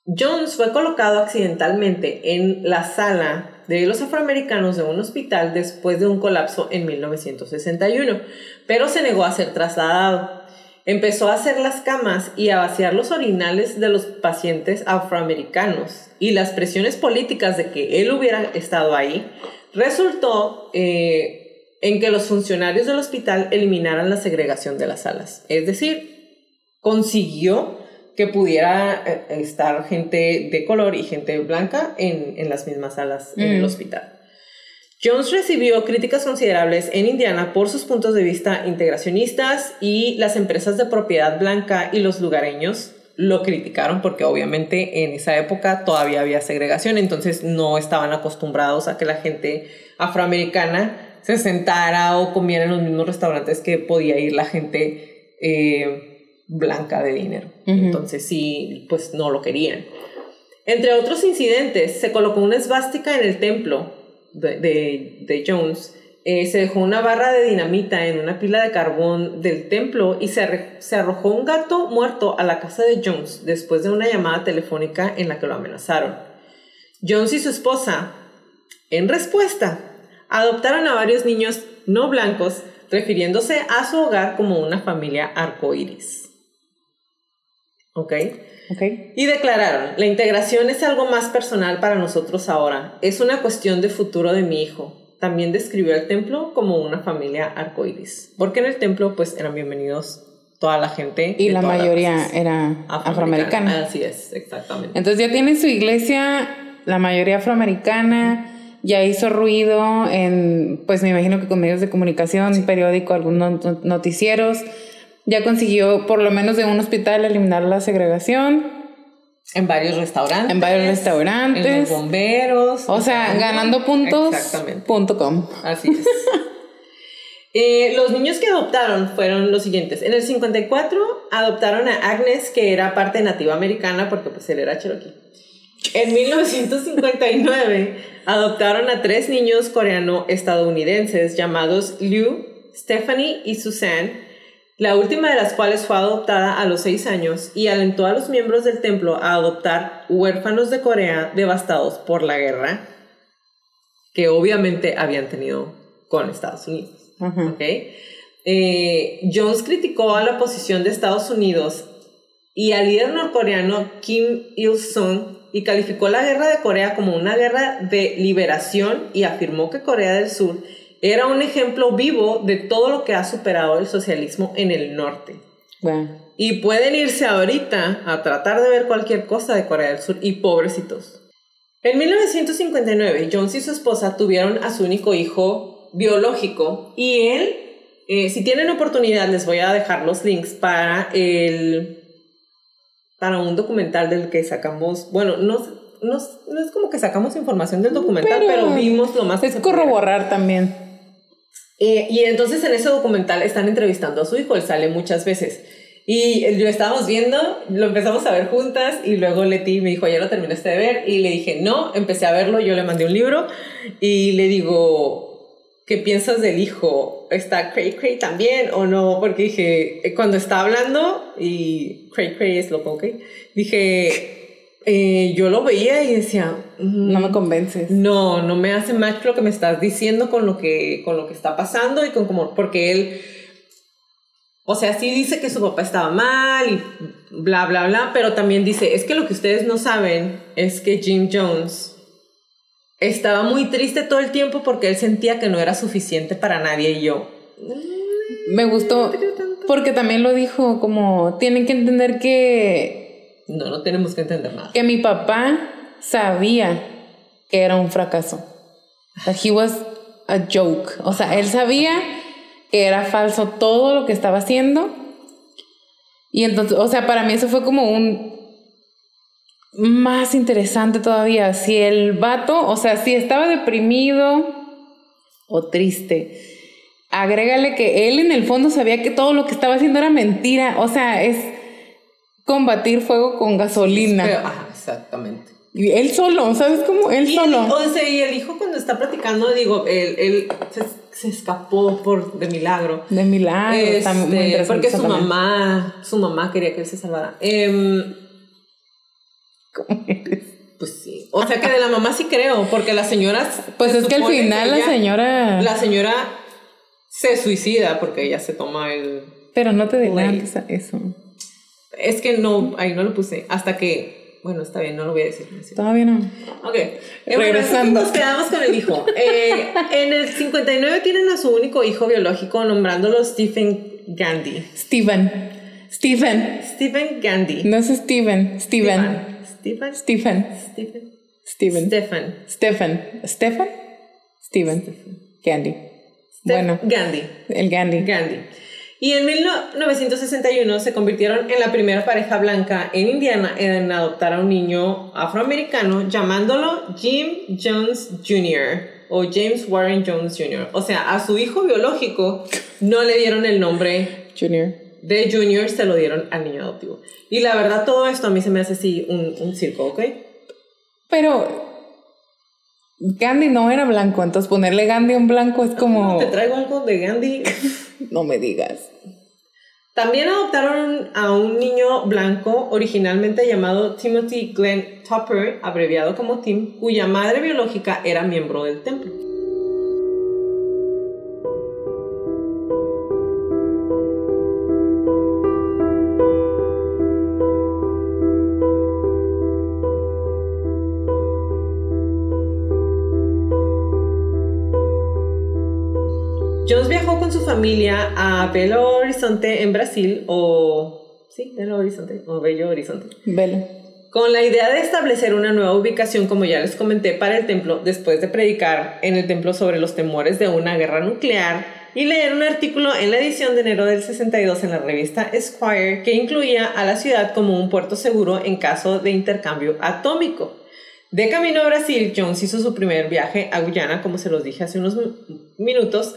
Jones fue colocado accidentalmente en la sala de los afroamericanos de un hospital después de un colapso en 1961, pero se negó a ser trasladado. Empezó a hacer las camas y a vaciar los orinales de los pacientes afroamericanos y las presiones políticas de que él hubiera estado ahí resultó eh, en que los funcionarios del hospital eliminaran la segregación de las salas. Es decir, consiguió que pudiera eh, estar gente de color y gente blanca en, en las mismas salas en el mm. hospital. Jones recibió críticas considerables en Indiana por sus puntos de vista integracionistas y las empresas de propiedad blanca y los lugareños lo criticaron porque obviamente en esa época todavía había segregación, entonces no estaban acostumbrados a que la gente afroamericana se sentara o comiera en los mismos restaurantes que podía ir la gente eh, blanca de dinero. Entonces sí, pues no lo querían. Entre otros incidentes, se colocó una esvástica en el templo de, de, Jones. Eh, se dejó una barra de dinamita en una pila de carbón del templo y se, se arrojó un gato muerto a la casa de Jones después de una llamada telefónica en la que lo amenazaron. Jones y su esposa, en respuesta, adoptaron a varios niños no blancos, refiriéndose a su hogar como una familia arcoíris. ¿Ok? Okay. Y declararon, la integración es algo más personal para nosotros ahora. Es una cuestión de futuro de mi hijo. También describió el templo como una familia arcoíris. Porque en el templo pues eran bienvenidos toda la gente. Y la mayoría era afroamericana. Así es, exactamente. Entonces ya tiene su iglesia, la mayoría afroamericana, ya hizo ruido en, pues me imagino que con medios de comunicación, periódico, algunos noticieros ya consiguió, por lo menos de un hospital, eliminar la segregación. En varios restaurantes. En varios restaurantes. En los bomberos. O sea, ganando puntos. Punto com. Así es. Eh, los niños que adoptaron fueron los siguientes. En el 54 adoptaron a Agnes, que era parte nativa americana, porque pues él era cherokee. En 1959 adoptaron a tres niños coreano-estadounidenses llamados Liu, Stephanie y Suzanne, la última de las cuales fue adoptada a los seis años y alentó a los miembros del templo a adoptar huérfanos de Corea devastados por la guerra que obviamente habían tenido con Estados Unidos. Eh, Jones criticó a la posición de Estados Unidos y al líder norcoreano Kim Il-sung y calificó la guerra de Corea como una guerra de liberación y afirmó que Corea del Sur era un ejemplo vivo de todo lo que ha superado el socialismo en el norte. Y pueden irse ahorita a tratar de ver cualquier cosa de Corea del Sur y pobrecitos. En 1959, Jones y su esposa tuvieron a su único hijo biológico y él, eh, si tienen oportunidad, les voy a dejar los links para el para un documental del que sacamos, bueno, no, no, es como que sacamos información del documental, pero, vimos lo más. Es corroborar también. Eh, y entonces en ese documental están entrevistando a su hijo, él sale muchas veces. Y lo estábamos viendo, lo empezamos a ver juntas y luego Leti me dijo, ya lo terminaste de ver. Y le dije, no, empecé a verlo, yo le mandé un libro y le digo, ¿qué piensas del hijo? ¿Está Cray Cray también o no? Porque dije, eh, cuando está hablando, y Cray Cray es loco, ¿ok? Dije, eh, yo lo veía y decía, no me convences. No, no me hace match lo que me estás diciendo con lo que, con lo que está pasando y con como, porque él, o sea, sí dice que su papá estaba mal y bla, bla, bla, pero también dice, es que lo que ustedes no saben es que Jim Jones estaba muy triste todo el tiempo porque él sentía que no era suficiente para nadie y yo. Me gustó porque también lo dijo como, tienen que entender que no, no tenemos que entender nada. Que mi papá sabía que era un fracaso. That he was a joke. O sea, él sabía que era falso todo lo que estaba haciendo. Y entonces, o sea, para mí eso fue como un más interesante todavía. Si el vato, o sea, si estaba deprimido o triste. Agrégale que él en el fondo sabía que todo lo que estaba haciendo era mentira. O sea, es combatir fuego con gasolina. Pero, ajá, exactamente. Y él solo, ¿sabes cómo? Él Y, solo. o sea, y el hijo cuando está platicando, digo, él, él se, se escapó por de milagro. De milagro. está muy Este, porque su también. mamá, su mamá quería que él se salvara. Em, ¿Cómo eres? pues sí. O sea que de la mamá sí creo, porque la señora. Pues se es que al final la ella- señora. La señora se suicida porque ella se toma el. Pero no te Güey. delantes a eso. Es que no, ahí no lo puse. Hasta que. Bueno, está bien, no lo voy a decir. Todavía no. Ok. Eh, bueno, Regresando. nos quedamos con el hijo. Eh, en el 59 tienen a su único hijo biológico nombrándolo Stephen Gandhi. Steven. Stephen. Stephen Gandhi. No es Steven. Steven. Stephen. Stephen. Stephen. Steven. Stephen. Stephen. Stephen. Steven. Gandhi. Bueno, Gandhi. el Gandhi. Gandhi. Y en 1961 se convirtieron en la primera pareja blanca en Indiana en adoptar a un niño afroamericano llamándolo Jim Jones Jr. o James Warren Jones Jr. O sea, a su hijo biológico no le dieron el nombre Junior. De Junior, se lo dieron al niño adoptivo. Y la verdad, todo esto a mí se me hace así un, un circo, ¿ok? Pero Gandhi no era blanco, entonces ponerle Gandhi a un blanco es como. Te traigo algo de Gandhi. No me digas. También adoptaron a un niño blanco originalmente llamado Timothy Glenn Tupper, abreviado como Tim, cuya madre biológica era miembro del templo. Con su familia a Belo Horizonte en Brasil, o... Sí, Belo Horizonte, o Bello Horizonte. Velo. Con la idea de establecer una nueva ubicación, como ya les comenté, para el templo, después de predicar en el templo sobre los temores de una guerra nuclear y leer un artículo en la edición de enero del 62 en la revista Esquire que incluía a la ciudad como un puerto seguro en caso de intercambio atómico. De camino a Brasil, Jones hizo su primer viaje a Guyana, como se los dije hace unos mi- minutos,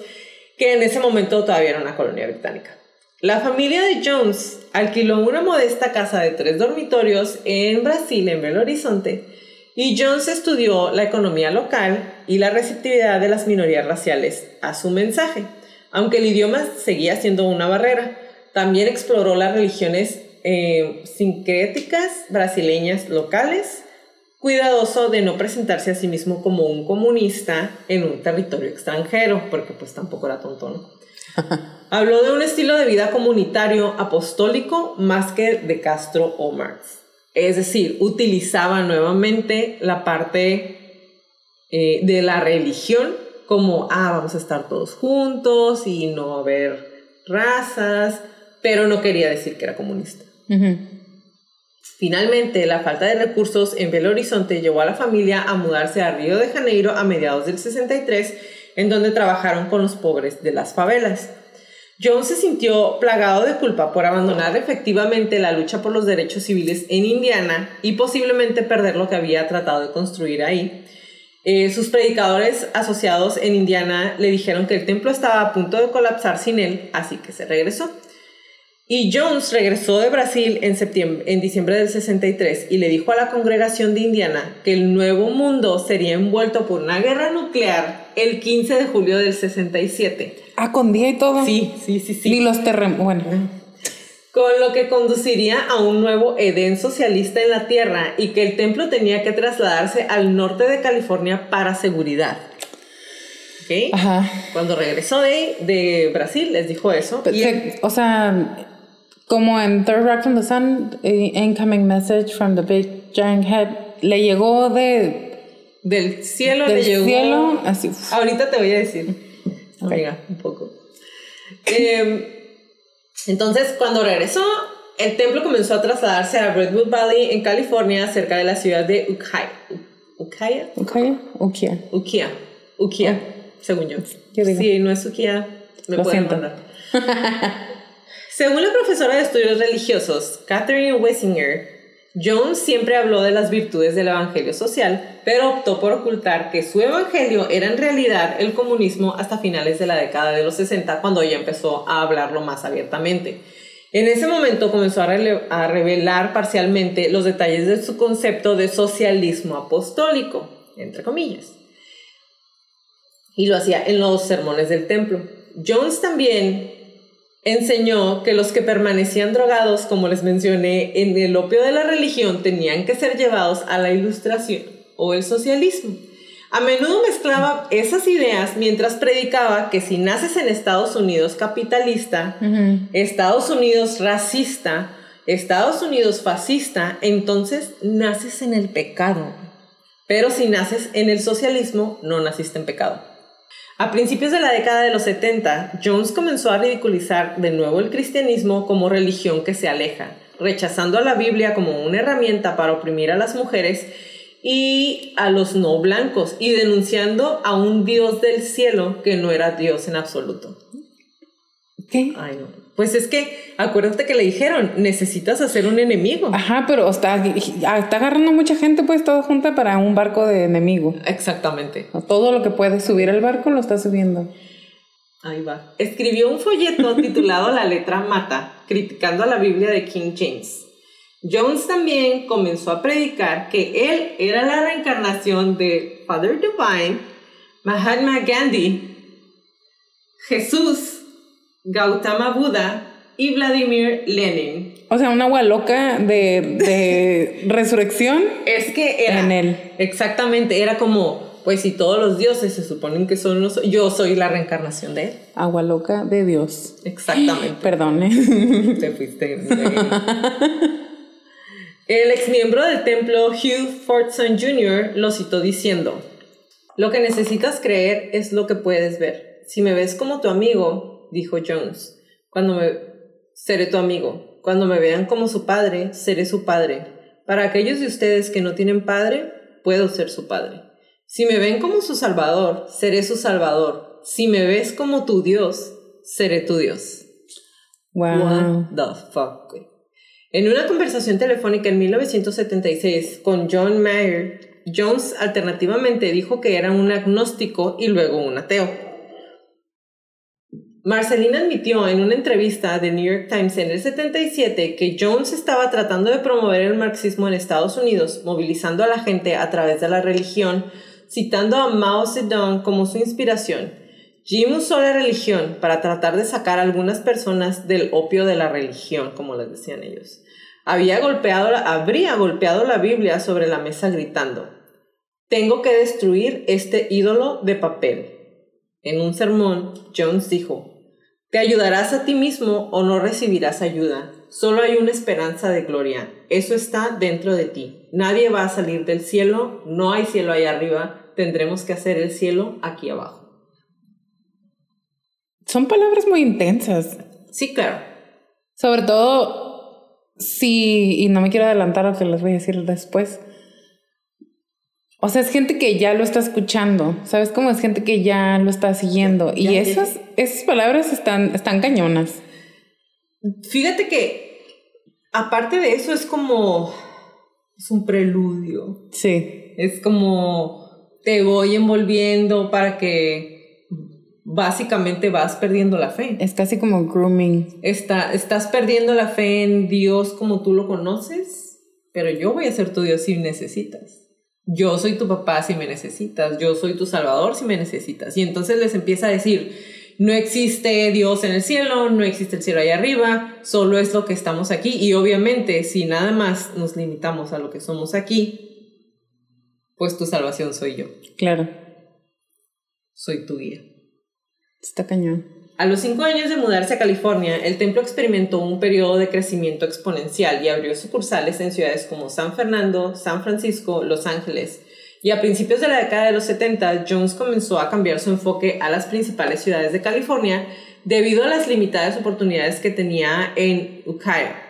que en ese momento todavía era una colonia británica. La familia de Jones alquiló una modesta casa de tres dormitorios en Brasil, en Belo Horizonte, y Jones estudió la economía local y la receptividad de las minorías raciales a su mensaje. Aunque el idioma seguía siendo una barrera, también exploró las religiones eh, sincréticas brasileñas locales, cuidadoso de no presentarse a sí mismo como un comunista en un territorio extranjero, porque pues tampoco era tonto, ¿no? Habló de un estilo de vida comunitario apostólico más que de Castro o Marx. Es decir, utilizaba nuevamente la parte eh, de la religión como, ah, vamos a estar todos juntos y no haber razas, pero no quería decir que era comunista. Ujú. Finalmente, la falta de recursos en Belo Horizonte llevó a la familia a mudarse a Río de Janeiro a mediados del 63, en donde trabajaron con los pobres de las favelas. Jones se sintió plagado de culpa por abandonar efectivamente la lucha por los derechos civiles en Indiana y posiblemente perder lo que había tratado de construir ahí. Eh, sus predicadores asociados en Indiana le dijeron que el templo estaba a punto de colapsar sin él, así que se regresó. Y Jones regresó de Brasil en, septiembre, en diciembre del 63 y le dijo a la congregación de Indiana que el nuevo mundo sería envuelto por una guerra nuclear el 15 de julio del 67. Ah, con día y todo. Sí, sí, sí, sí. Ni los terremotos. Bueno. Con lo que conduciría a un nuevo Edén socialista en la Tierra y que el templo tenía que trasladarse al norte de California para seguridad. ¿Ok? Ajá. Cuando regresó de, de Brasil les dijo eso. Pero y se- o sea, como en Third Rock from the Sun, eh, Incoming Message from the Big Giant Head, le llegó de, del cielo del le llegó... cielo, así. Ahorita te voy a decir, Ok. amiga, un poco. Eh, entonces, cuando regresó, el templo comenzó a trasladarse a Redwood Valley, en California, cerca de la ciudad de Ukiah. Ukiah? ¿Ukiah? Ukiah. Ukiah. Ukiah, según yo. Si no es Ukiah, me Lo pueden siento. mandar. según la profesora de estudios religiosos, Catherine Wessinger, Jones siempre habló de las virtudes del Evangelio social, pero optó por ocultar que su Evangelio era en realidad el comunismo hasta finales de la década de los 60, cuando ella empezó a hablarlo más abiertamente. En ese momento comenzó a, a revelar parcialmente los detalles de su concepto de socialismo apostólico, entre comillas. Y lo hacía en los sermones del templo. Jones también enseñó que los que permanecían drogados, como les mencioné, en el opio de la religión, tenían que ser llevados a la ilustración o el socialismo. A menudo mezclaba esas ideas mientras predicaba que si naces en Estados Unidos capitalista, Estados Unidos racista, Estados Unidos fascista, entonces naces en el pecado. Pero si naces en el socialismo, no naciste en pecado. A principios de la década de los 70, Jones comenzó a ridiculizar de nuevo el cristianismo como religión que se aleja, rechazando a la Biblia como una herramienta para oprimir a las mujeres y a los no blancos y denunciando a un Dios del cielo que no era Dios en absoluto. ¿Qué? Ay, no. Pues es que, acuérdate que le dijeron, necesitas hacer un enemigo. Ajá, pero está, está agarrando mucha gente pues toda junta para un barco de enemigo. Exactamente. Todo lo que puede subir al barco lo está subiendo. Ahí va. Escribió un folleto titulado La letra mata, criticando a la Biblia de King James. Jones también comenzó a predicar que él era la reencarnación de Father Divine, Mahatma Gandhi, Jesús, Gautama Buda y Vladimir Lenin. O sea, una agua loca de, de resurrección. Es que era. En él. Exactamente, era como, pues si todos los dioses se suponen que son los. Yo soy la reencarnación de él. Agua loca de Dios. Exactamente. Perdone. Te fuiste. El ex miembro del templo Hugh Fortson Jr. lo citó diciendo: Lo que necesitas creer es lo que puedes ver. Si me ves como tu amigo, dijo Jones. Cuando me seré tu amigo. Cuando me vean como su padre, seré su padre. Para aquellos de ustedes que no tienen padre, puedo ser su padre. Si me ven como su salvador, seré su salvador. Si me ves como tu Dios, seré tu Dios. Wow. What the fuck? En una conversación telefónica en 1976 con John Mayer, Jones alternativamente dijo que era un agnóstico y luego un ateo. Marcelina admitió en una entrevista de New York Times en el 77 que Jones estaba tratando de promover el marxismo en Estados Unidos, movilizando a la gente a través de la religión, citando a Mao Zedong como su inspiración. Jim usó la religión para tratar de sacar a algunas personas del opio de la religión, como les decían ellos. Había golpeado, habría golpeado la Biblia sobre la mesa gritando, tengo que destruir este ídolo de papel. En un sermón, Jones dijo, te ayudarás a ti mismo o no recibirás ayuda. Solo hay una esperanza de gloria. Eso está dentro de ti. Nadie va a salir del cielo, no hay cielo ahí arriba. Tendremos que hacer el cielo aquí abajo. Son palabras muy intensas. Sí, claro. Sobre todo si, y no me quiero adelantar a lo que les voy a decir después, o sea, es gente que ya lo está escuchando, ¿sabes cómo es gente que ya lo está siguiendo? y esas, esas palabras están, están cañonas. Fíjate que, aparte de eso, es como, es un preludio. Sí. Es como, te voy envolviendo para que básicamente vas perdiendo la fe. Es casi como grooming. Está, estás perdiendo la fe en Dios como tú lo conoces, pero yo voy a ser tu Dios si necesitas yo soy tu papá si me necesitas, yo soy tu salvador si me necesitas. Y entonces les empieza a decir, no existe Dios en el cielo, no existe el cielo ahí arriba, solo es lo que estamos aquí. Y obviamente, si nada más nos limitamos a lo que somos aquí, pues tu salvación soy yo. Claro. Soy tu guía. Está cañón. A los cinco años de mudarse a California, el templo experimentó un periodo de crecimiento exponencial y abrió sucursales en ciudades como San Fernando, San Francisco, Los Ángeles. Y a principios de la década de los 70, Jones comenzó a cambiar su enfoque a las principales ciudades de California debido a las limitadas oportunidades que tenía en Ukiah.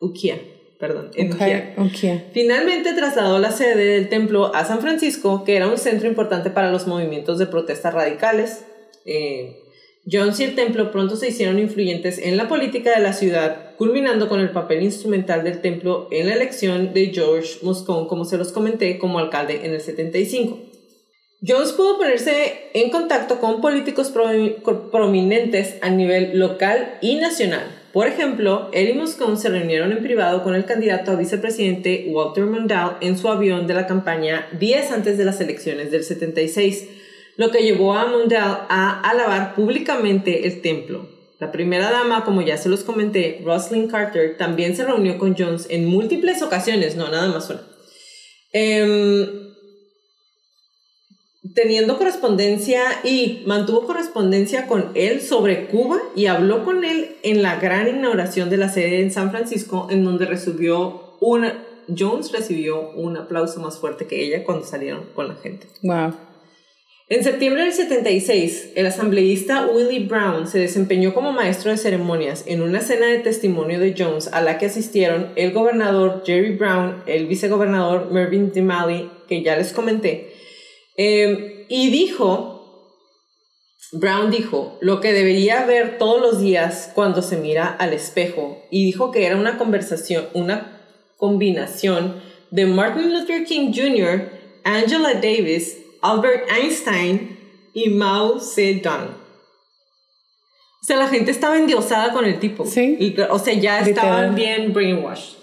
Ukiah, perdón, en Ukiah. Finalmente trasladó la sede del templo a San Francisco, que era un centro importante para los movimientos de protestas radicales. Eh, Jones y el templo pronto se hicieron influyentes en la política de la ciudad culminando con el papel instrumental del templo en la elección de George Moscone, como se los comenté, como alcalde en el 75. Jones pudo ponerse en contacto con políticos prominentes a nivel local y nacional. Por ejemplo, él y Moscone se reunieron en privado con el candidato a vicepresidente Walter Mondale en su avión de la campaña días antes de las elecciones del 76, lo que llevó a Mondale a alabar públicamente el templo. La primera dama, como ya se los comenté, Rosalind Carter, también se reunió con Jones en múltiples ocasiones, no nada más una. Em, teniendo correspondencia y mantuvo correspondencia con él sobre Cuba y habló con él en la gran inauguración de la sede en San Francisco, en donde recibió una, Jones recibió un aplauso más fuerte que ella cuando salieron con la gente. Wow. En septiembre del 76, el asambleísta Willie Brown se desempeñó como maestro de ceremonias en una cena de testimonio de Jones a la que asistieron el gobernador Jerry Brown, el vicegobernador Mervyn DeMalley, que ya les comenté, Em, y dijo, Brown dijo, lo que debería ver todos los días cuando se mira al espejo. Y dijo que era una conversación, una combinación de Martin Luther King Jr., Angela Davis, Albert Einstein y Mao Zedong. O sea, la gente estaba endiosada con el tipo. Sí. o sea, ya estaban bien brainwashed.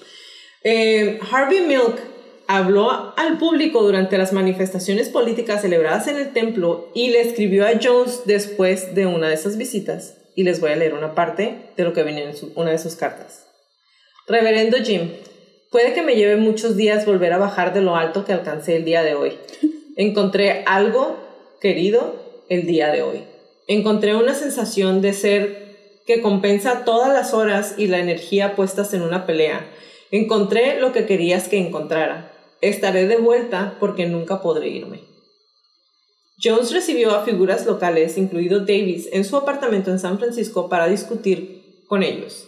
Eh, Harvey Milk habló al público durante las manifestaciones políticas celebradas en el templo y le escribió a Jones después de una de esas visitas. Y les voy a leer una parte de lo que venía en una de sus cartas. Reverendo Jim, puede que me lleve muchos días volver a bajar de lo alto que alcancé el día de hoy. Encontré algo querido el día de hoy. Encontré una sensación de ser que compensa todas las horas y la energía puestas en una pelea. Encontré lo que querías que encontrara estaré de vuelta porque nunca podré irme. Jones recibió a figuras locales, incluido Davis, en su apartamento en San Francisco para discutir con ellos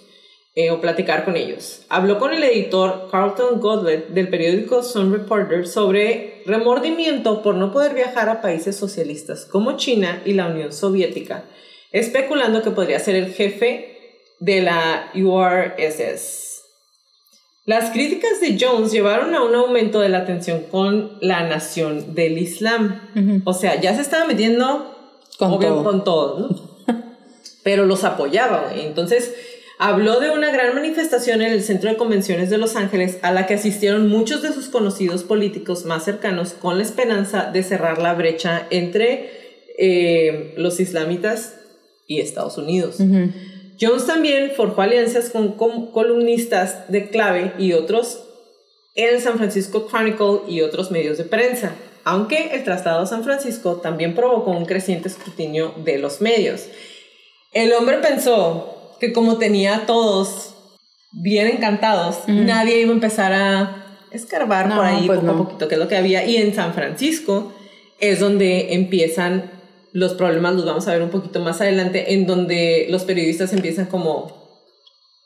eh, o platicar con ellos. Habló con el editor Carlton Godlet del periódico Sun Reporter sobre remordimiento por no poder viajar a países socialistas como China y la Unión Soviética, especulando que podría ser el jefe de la URSS. Las críticas de Jones llevaron a un aumento de la tensión con la nación del Islam. O sea, ya se estaba metiendo con todo. con todo, Pero los apoyaba, Entonces, habló de una gran manifestación en el Centro de Convenciones de Los Ángeles a la que asistieron muchos de sus conocidos políticos más cercanos con la esperanza de cerrar la brecha entre eh, los islamitas y Estados Unidos. Jones también forjó alianzas con, columnistas de clave y otros en el San Francisco Chronicle y otros medios de prensa, aunque el traslado a San Francisco también provocó un creciente escrutinio de los medios. El hombre pensó que como tenía a todos bien encantados, nadie iba a empezar a escarbar por ahí pues poco a poquito, que es lo que había. Y en San Francisco es donde empiezan los problemas los vamos a ver un poquito más adelante, en donde los periodistas empiezan como,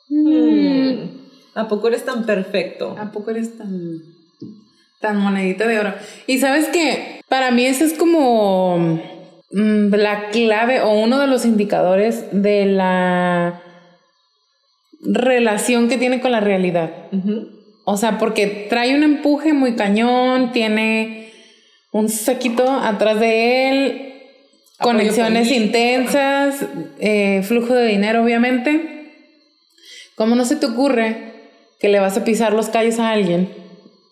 hmm, ¿a poco eres tan perfecto? ¿A poco eres tan, tan monedita de oro? Y sabes que para mí eso es como mm, la clave o uno de los indicadores de la relación que tiene con la realidad. O sea, porque trae un empuje muy cañón, tiene un saquito atrás de él, Conexiones intensas, eh, flujo de dinero, obviamente. ¿Cómo no se te ocurre que le vas a pisar los calles a alguien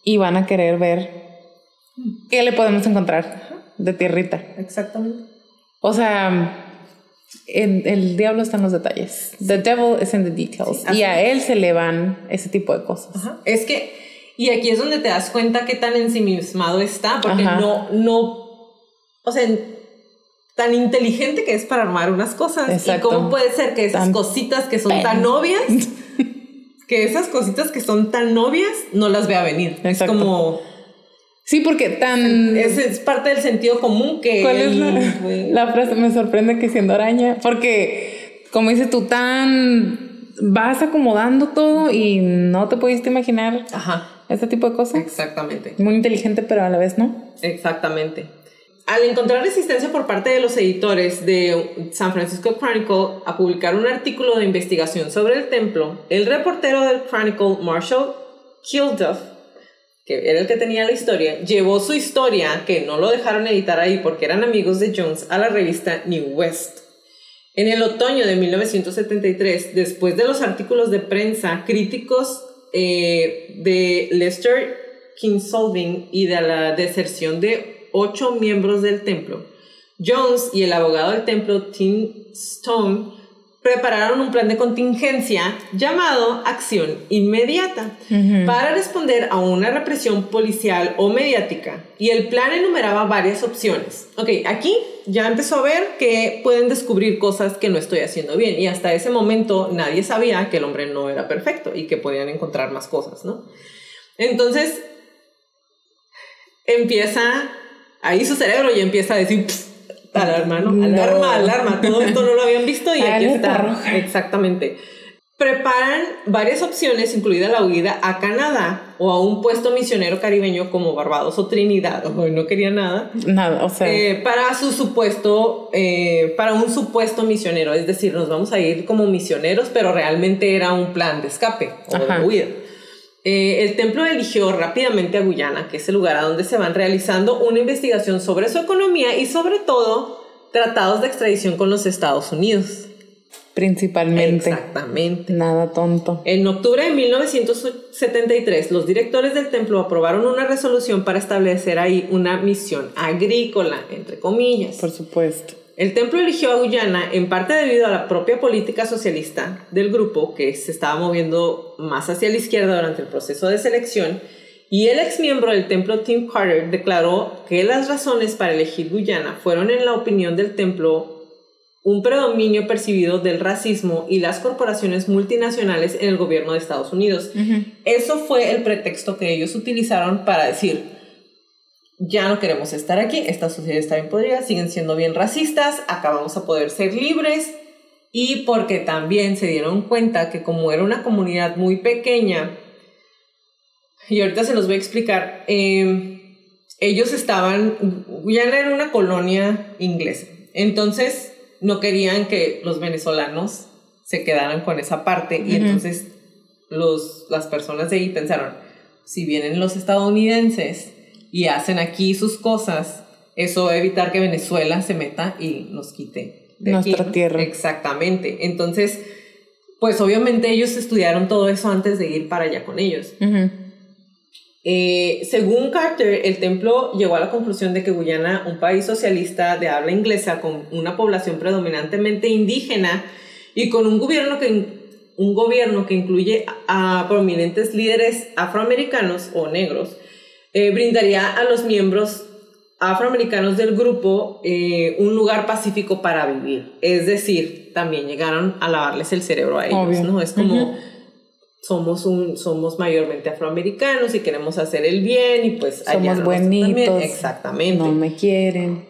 y van a querer ver qué le podemos encontrar de tierrita? Exactamente. O sea, el, diablo está en los detalles. The devil is in the details. y a él se le van ese tipo de cosas. Es que, y aquí es donde te das cuenta qué tan ensimismado está, porque no, no, o sea, tan inteligente que es para armar unas cosas. Y cómo puede ser que esas cositas que son tan obvias, que esas cositas que son tan obvias, no las vea venir. Es como... Sí, porque tan... Es, es, parte del sentido común que... ¿Cuál es la, la frase? Me sorprende que siendo araña, porque como dices tú, tan... Vas acomodando todo y no te pudiste imaginar Ajá. este tipo de cosas. Exactamente. Muy inteligente, pero a la vez no. Exactamente al encontrar resistencia por parte de los editores de San Francisco Chronicle a publicar un artículo de investigación sobre el templo, el reportero del Chronicle, Marshall Kilduff, que era el que tenía la historia, llevó su historia, que no lo dejaron editar ahí porque eran amigos de Jones, a la revista New West. En el otoño de 1973, después de los artículos de prensa críticos eh, de Lester Kinsolving y de la deserción de ocho miembros del templo, Jones y el abogado del templo Tim Stone prepararon un plan de contingencia llamado Acción Inmediata para responder a una represión policial o mediática. Y el plan enumeraba varias opciones. Ok, aquí ya empezó a ver que pueden descubrir cosas que no estoy haciendo bien. Y hasta ese momento nadie sabía que el hombre no era perfecto y que podían encontrar más cosas, ¿no? Entonces, empieza, ahí su cerebro ya empieza a decir alarma, ¿no? Alarma, alarma, todo esto no lo habían visto y aquí está. Exactamente. Preparan varias opciones, incluida la huida a Canadá o a un puesto misionero caribeño como Barbados o Trinidad, o no quería nada. Nada, o sea. Eh, para su supuesto, eh, para un supuesto misionero, es decir, nos vamos a ir como misioneros, pero realmente era un plan de escape o de huida. Eh, el templo eligió rápidamente a Guyana, que es el lugar a donde se van realizando una investigación sobre su economía y sobre todo tratados de extradición con los Estados Unidos. Principalmente. Exactamente. Nada tonto. En octubre de 1973, los directores del templo aprobaron una resolución para establecer ahí una misión agrícola, entre comillas. Por supuesto. El templo eligió a Guyana en parte debido a la propia política socialista del grupo, que se estaba moviendo más hacia la izquierda durante el proceso de selección, y el ex miembro del templo Tim Carter declaró que las razones para elegir Guyana fueron, en la opinión del templo, un predominio percibido del racismo y las corporaciones multinacionales en el gobierno de Estados Unidos. Eso fue el pretexto que ellos utilizaron para decir, ya no queremos estar aquí, esta sociedad está bien podrida, siguen siendo bien racistas, acá vamos a poder ser libres. Y porque también se dieron cuenta que como era una comunidad muy pequeña, y ahorita se los voy a explicar, em, ellos estaban, ya era una colonia inglesa, entonces no querían que los venezolanos se quedaran con esa parte y entonces los, las personas de ahí pensaron, si vienen los estadounidenses, y hacen aquí sus cosas, eso va a evitar que Venezuela se meta y nos quite de nuestra tierra. Exactamente. Entonces, pues obviamente ellos estudiaron todo eso antes de ir para allá con ellos. Eh, según Carter, el templo llegó a la conclusión de que Guyana, un país socialista de habla inglesa con una población predominantemente indígena y con un gobierno que un gobierno que incluye a prominentes líderes afroamericanos o negros, eh, brindaría a los miembros afroamericanos del grupo eh, un lugar pacífico para vivir. Es decir, también llegaron a lavarles el cerebro a ellos, ¿no? Es como... Somos, un, somos mayormente afroamericanos y queremos hacer el bien y pues somos buenitos. Exactamente. No me quieren.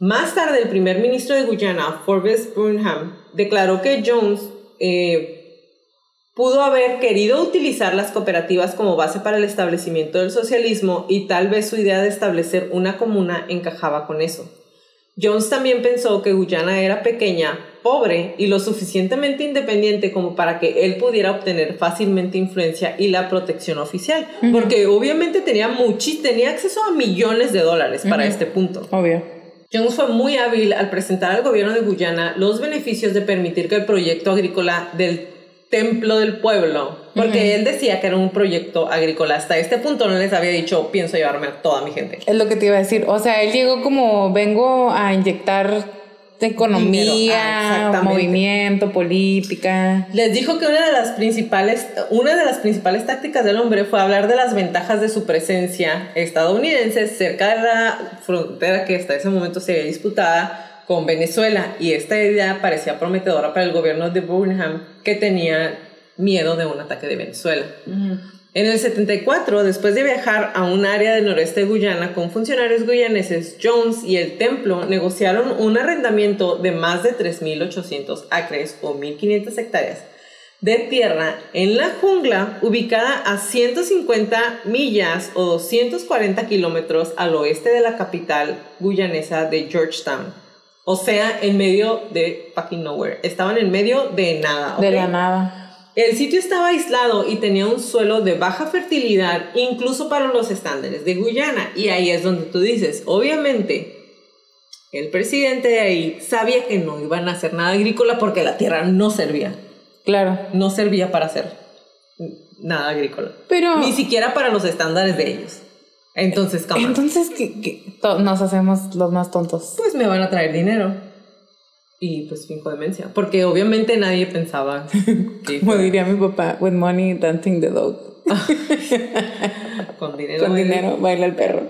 Más tarde, el primer ministro de Guyana, Forbes Burnham, declaró que Jones eh, pudo haber querido utilizar las cooperativas como base para el establecimiento del socialismo y tal vez su idea de establecer una comuna encajaba con eso. Jones también pensó que Guyana era pequeña, pobre y lo suficientemente independiente como para que él pudiera obtener fácilmente influencia y la protección oficial, porque obviamente tenía tenía acceso a millones de dólares para este punto. Obvio. Jones fue muy hábil al presentar al gobierno de Guyana los beneficios de permitir que el proyecto agrícola del templo del pueblo, porque él decía que era un proyecto agrícola. Hasta este punto no les había dicho, pienso llevarme a toda mi gente. Es lo que te iba a decir. O sea, él llegó como, vengo a inyectar economía, ah, movimiento, política. Les dijo que una de las principales, una de las principales tácticas del hombre fue hablar de las ventajas de su presencia estadounidense cerca de la frontera que hasta ese momento se había disputada con Venezuela y esta idea parecía prometedora para el gobierno de Burnham que tenía miedo de un ataque de Venezuela. En el 74, después de viajar a un área del noreste de Guyana con funcionarios guyaneses, Jones y el templo negociaron un arrendamiento de más de 3.800 acres o 1.500 hectáreas de tierra en la jungla ubicada a 150 millas o 240 kilómetros al oeste de la capital guyanesa de Georgetown. O sea, en medio de fucking nowhere. Estaban en medio de nada. De ¿ok? la nada. El sitio estaba aislado y tenía un suelo de baja fertilidad, incluso para los estándares de Guyana. Y ahí es donde tú dices, obviamente, el presidente de ahí sabía que no iban a hacer nada agrícola porque la tierra no servía. Claro. No servía para hacer nada agrícola. Pero. Ni siquiera para los estándares de ellos. Entonces, Entonces, ¿qué, qué? Nos hacemos los más tontos. pues me van a traer dinero. Y pues finjo demencia. Porque obviamente nadie pensaba que Como diría mi papá, with money, dancing the dog. con dinero. Con dinero, baila el perro.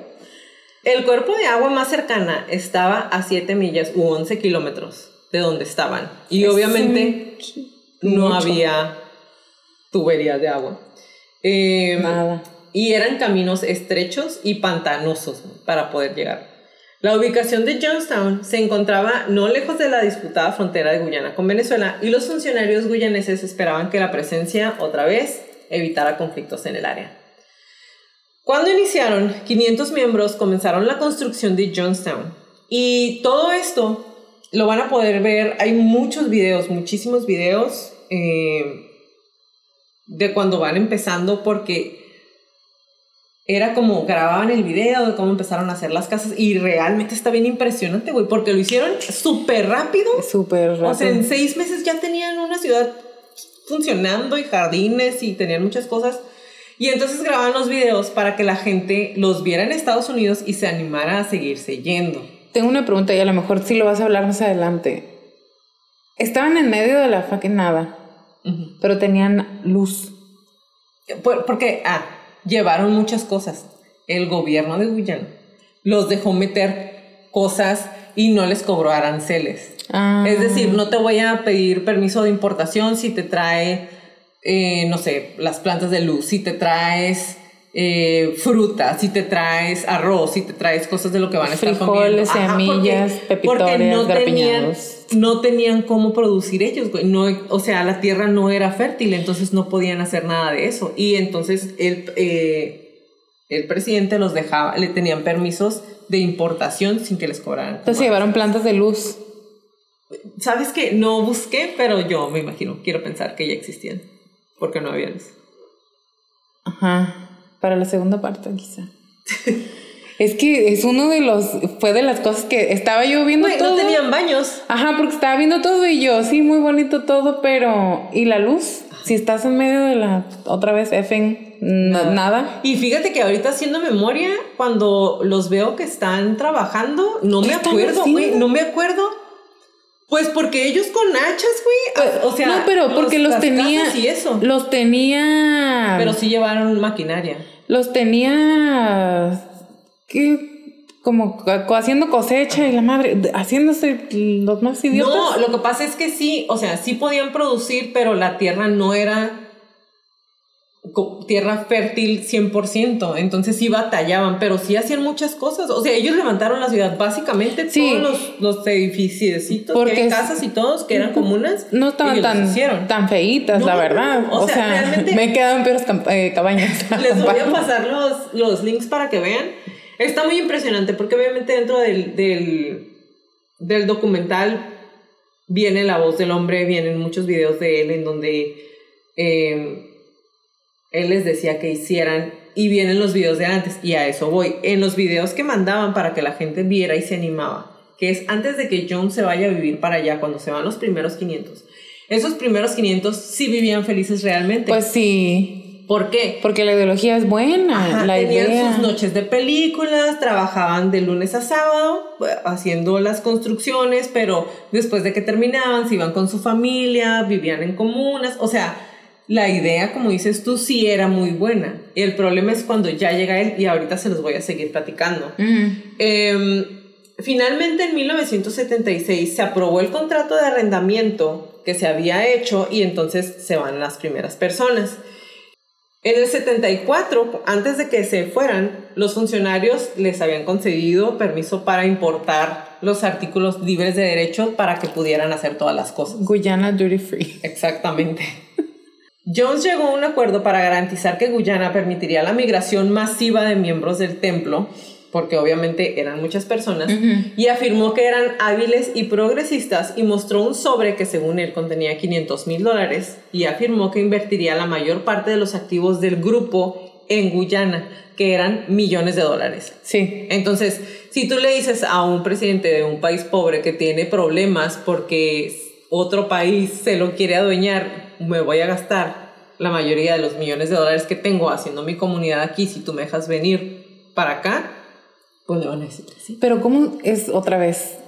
El cuerpo de agua más cercana estaba a 7 millas u 11 kilómetros de donde estaban. Y obviamente no mucho. había tuberías de agua. Eh, Nada. Y eran caminos estrechos y pantanosos para poder llegar. La ubicación de Johnstown se encontraba no lejos de la disputada frontera de Guyana con Venezuela y los funcionarios guyaneses esperaban que la presencia otra vez evitara conflictos en el área. Cuando iniciaron, 500 miembros comenzaron la construcción de Johnstown y todo esto lo van a poder ver, hay muchos videos, muchísimos videos eh, de cuando van empezando porque era como grababan el video de cómo empezaron a hacer las casas y realmente está bien impresionante, güey, porque lo hicieron súper rápido. Súper rápido. O sea, en seis meses ya tenían una ciudad funcionando y jardines y tenían muchas cosas. Y entonces grababan los videos para que la gente los viera en Estados Unidos y se animara a seguirse yendo. Tengo una pregunta y a lo mejor sí lo vas a hablar más adelante. Estaban en medio de la fucking nada, pero tenían luz. Por- Porque, ah, llevaron muchas cosas. El gobierno de Guyana los dejó meter cosas y no les cobró aranceles. Ah. Es decir, no te voy a pedir permiso de importación si te trae, eh, no sé, las plantas de luz, si te traes eh, fruta, si te traes arroz, si te traes cosas de lo que van a estar Frijoles, comiendo. Ajá, semillas, porque- porque pepitorias, no tenían, garrapiñados. no tenían cómo producir ellos, güey. No, o sea, la tierra no era fértil, entonces no podían hacer nada de eso. Y entonces el, eh, el presidente los dejaba, le tenían permisos de importación sin que les cobraran. Entonces llevaron plantas de luz. Sabes que no busqué, pero yo me imagino, quiero pensar que ya existían, porque no había luz. Ajá. Para la segunda parte, quizá. es que es uno de los. Fue de las cosas que estaba yo viendo Güey, todo. no tenían baños. Ajá, porque estaba viendo todo y yo, sí, muy bonito todo, pero. ¿Y la luz? Si estás en medio de la. Otra vez, Efen, nada. nada. Y fíjate que ahorita haciendo memoria, cuando los veo que están trabajando, no ¿Qué me acuerdo, güey, no me acuerdo. Pues porque ellos con hachas, güey, ah, o sea, no, pero porque los las tenía. y eso. Los tenía. Pero sí llevaron maquinaria. Los tenía. ¿Qué? Como co- haciendo cosecha y la madre. Haciéndose los más idiotas. No, lo que pasa es que sí, o sea, sí podían producir, pero la tierra no era tierra fértil 100%, entonces sí batallaban, pero sí hacían muchas cosas. O sea, ellos levantaron la ciudad, básicamente Sí. todos los, los edificios, Porque hay casas y todos que eran comunas. No estaban tan, feitas, No, la verdad. no, O, sea, realmente- me he quedado en peores camp- eh, cabañas. Les voy a pasar los, los links para que vean. Está muy impresionante porque obviamente dentro del, del, del documental viene la voz del hombre, vienen muchos videos de él en donde eh, él les decía que hicieran y vienen los videos de antes y a eso voy. En los videos que mandaban para que la gente viera y se animaba, que es antes de que John se vaya a vivir para allá, cuando se van los primeros 500. Esos primeros 500 sí vivían felices realmente. Pues sí, ¿Por qué? porque la ideología es buena, Ajá, la tenían idea. sus noches de películas, trabajaban de lunes a sábado haciendo las construcciones, pero después de que terminaban se iban con su familia, vivían en comunas, o sea, la idea, como dices tú, sí era muy buena. Y el problema es cuando ya llega él y ahorita se los voy a seguir platicando. Ujú. Em, finalmente en 1976 se aprobó el contrato de arrendamiento que se había hecho y entonces se van las primeras personas. En el 74, antes de que se fueran, los funcionarios les habían concedido permiso para importar los artículos libres de derecho para que pudieran hacer todas las cosas. Guyana Duty Free. Exactamente. Jones llegó a un acuerdo para garantizar que Guyana permitiría la migración masiva de miembros del templo, porque obviamente eran muchas personas, y afirmó que eran hábiles y progresistas y mostró un sobre que según él contenía 500 mil dólares y afirmó que invertiría la mayor parte de los activos del grupo en Guyana, que eran millones de dólares. Sí. Entonces, si tú le dices a un presidente de un país pobre que tiene problemas porque otro país se lo quiere adueñar, me voy a gastar la mayoría de los millones de dólares que tengo haciendo mi comunidad aquí, si tú me dejas venir para acá, pues le van a decir sí. Pero ¿cómo es otra vez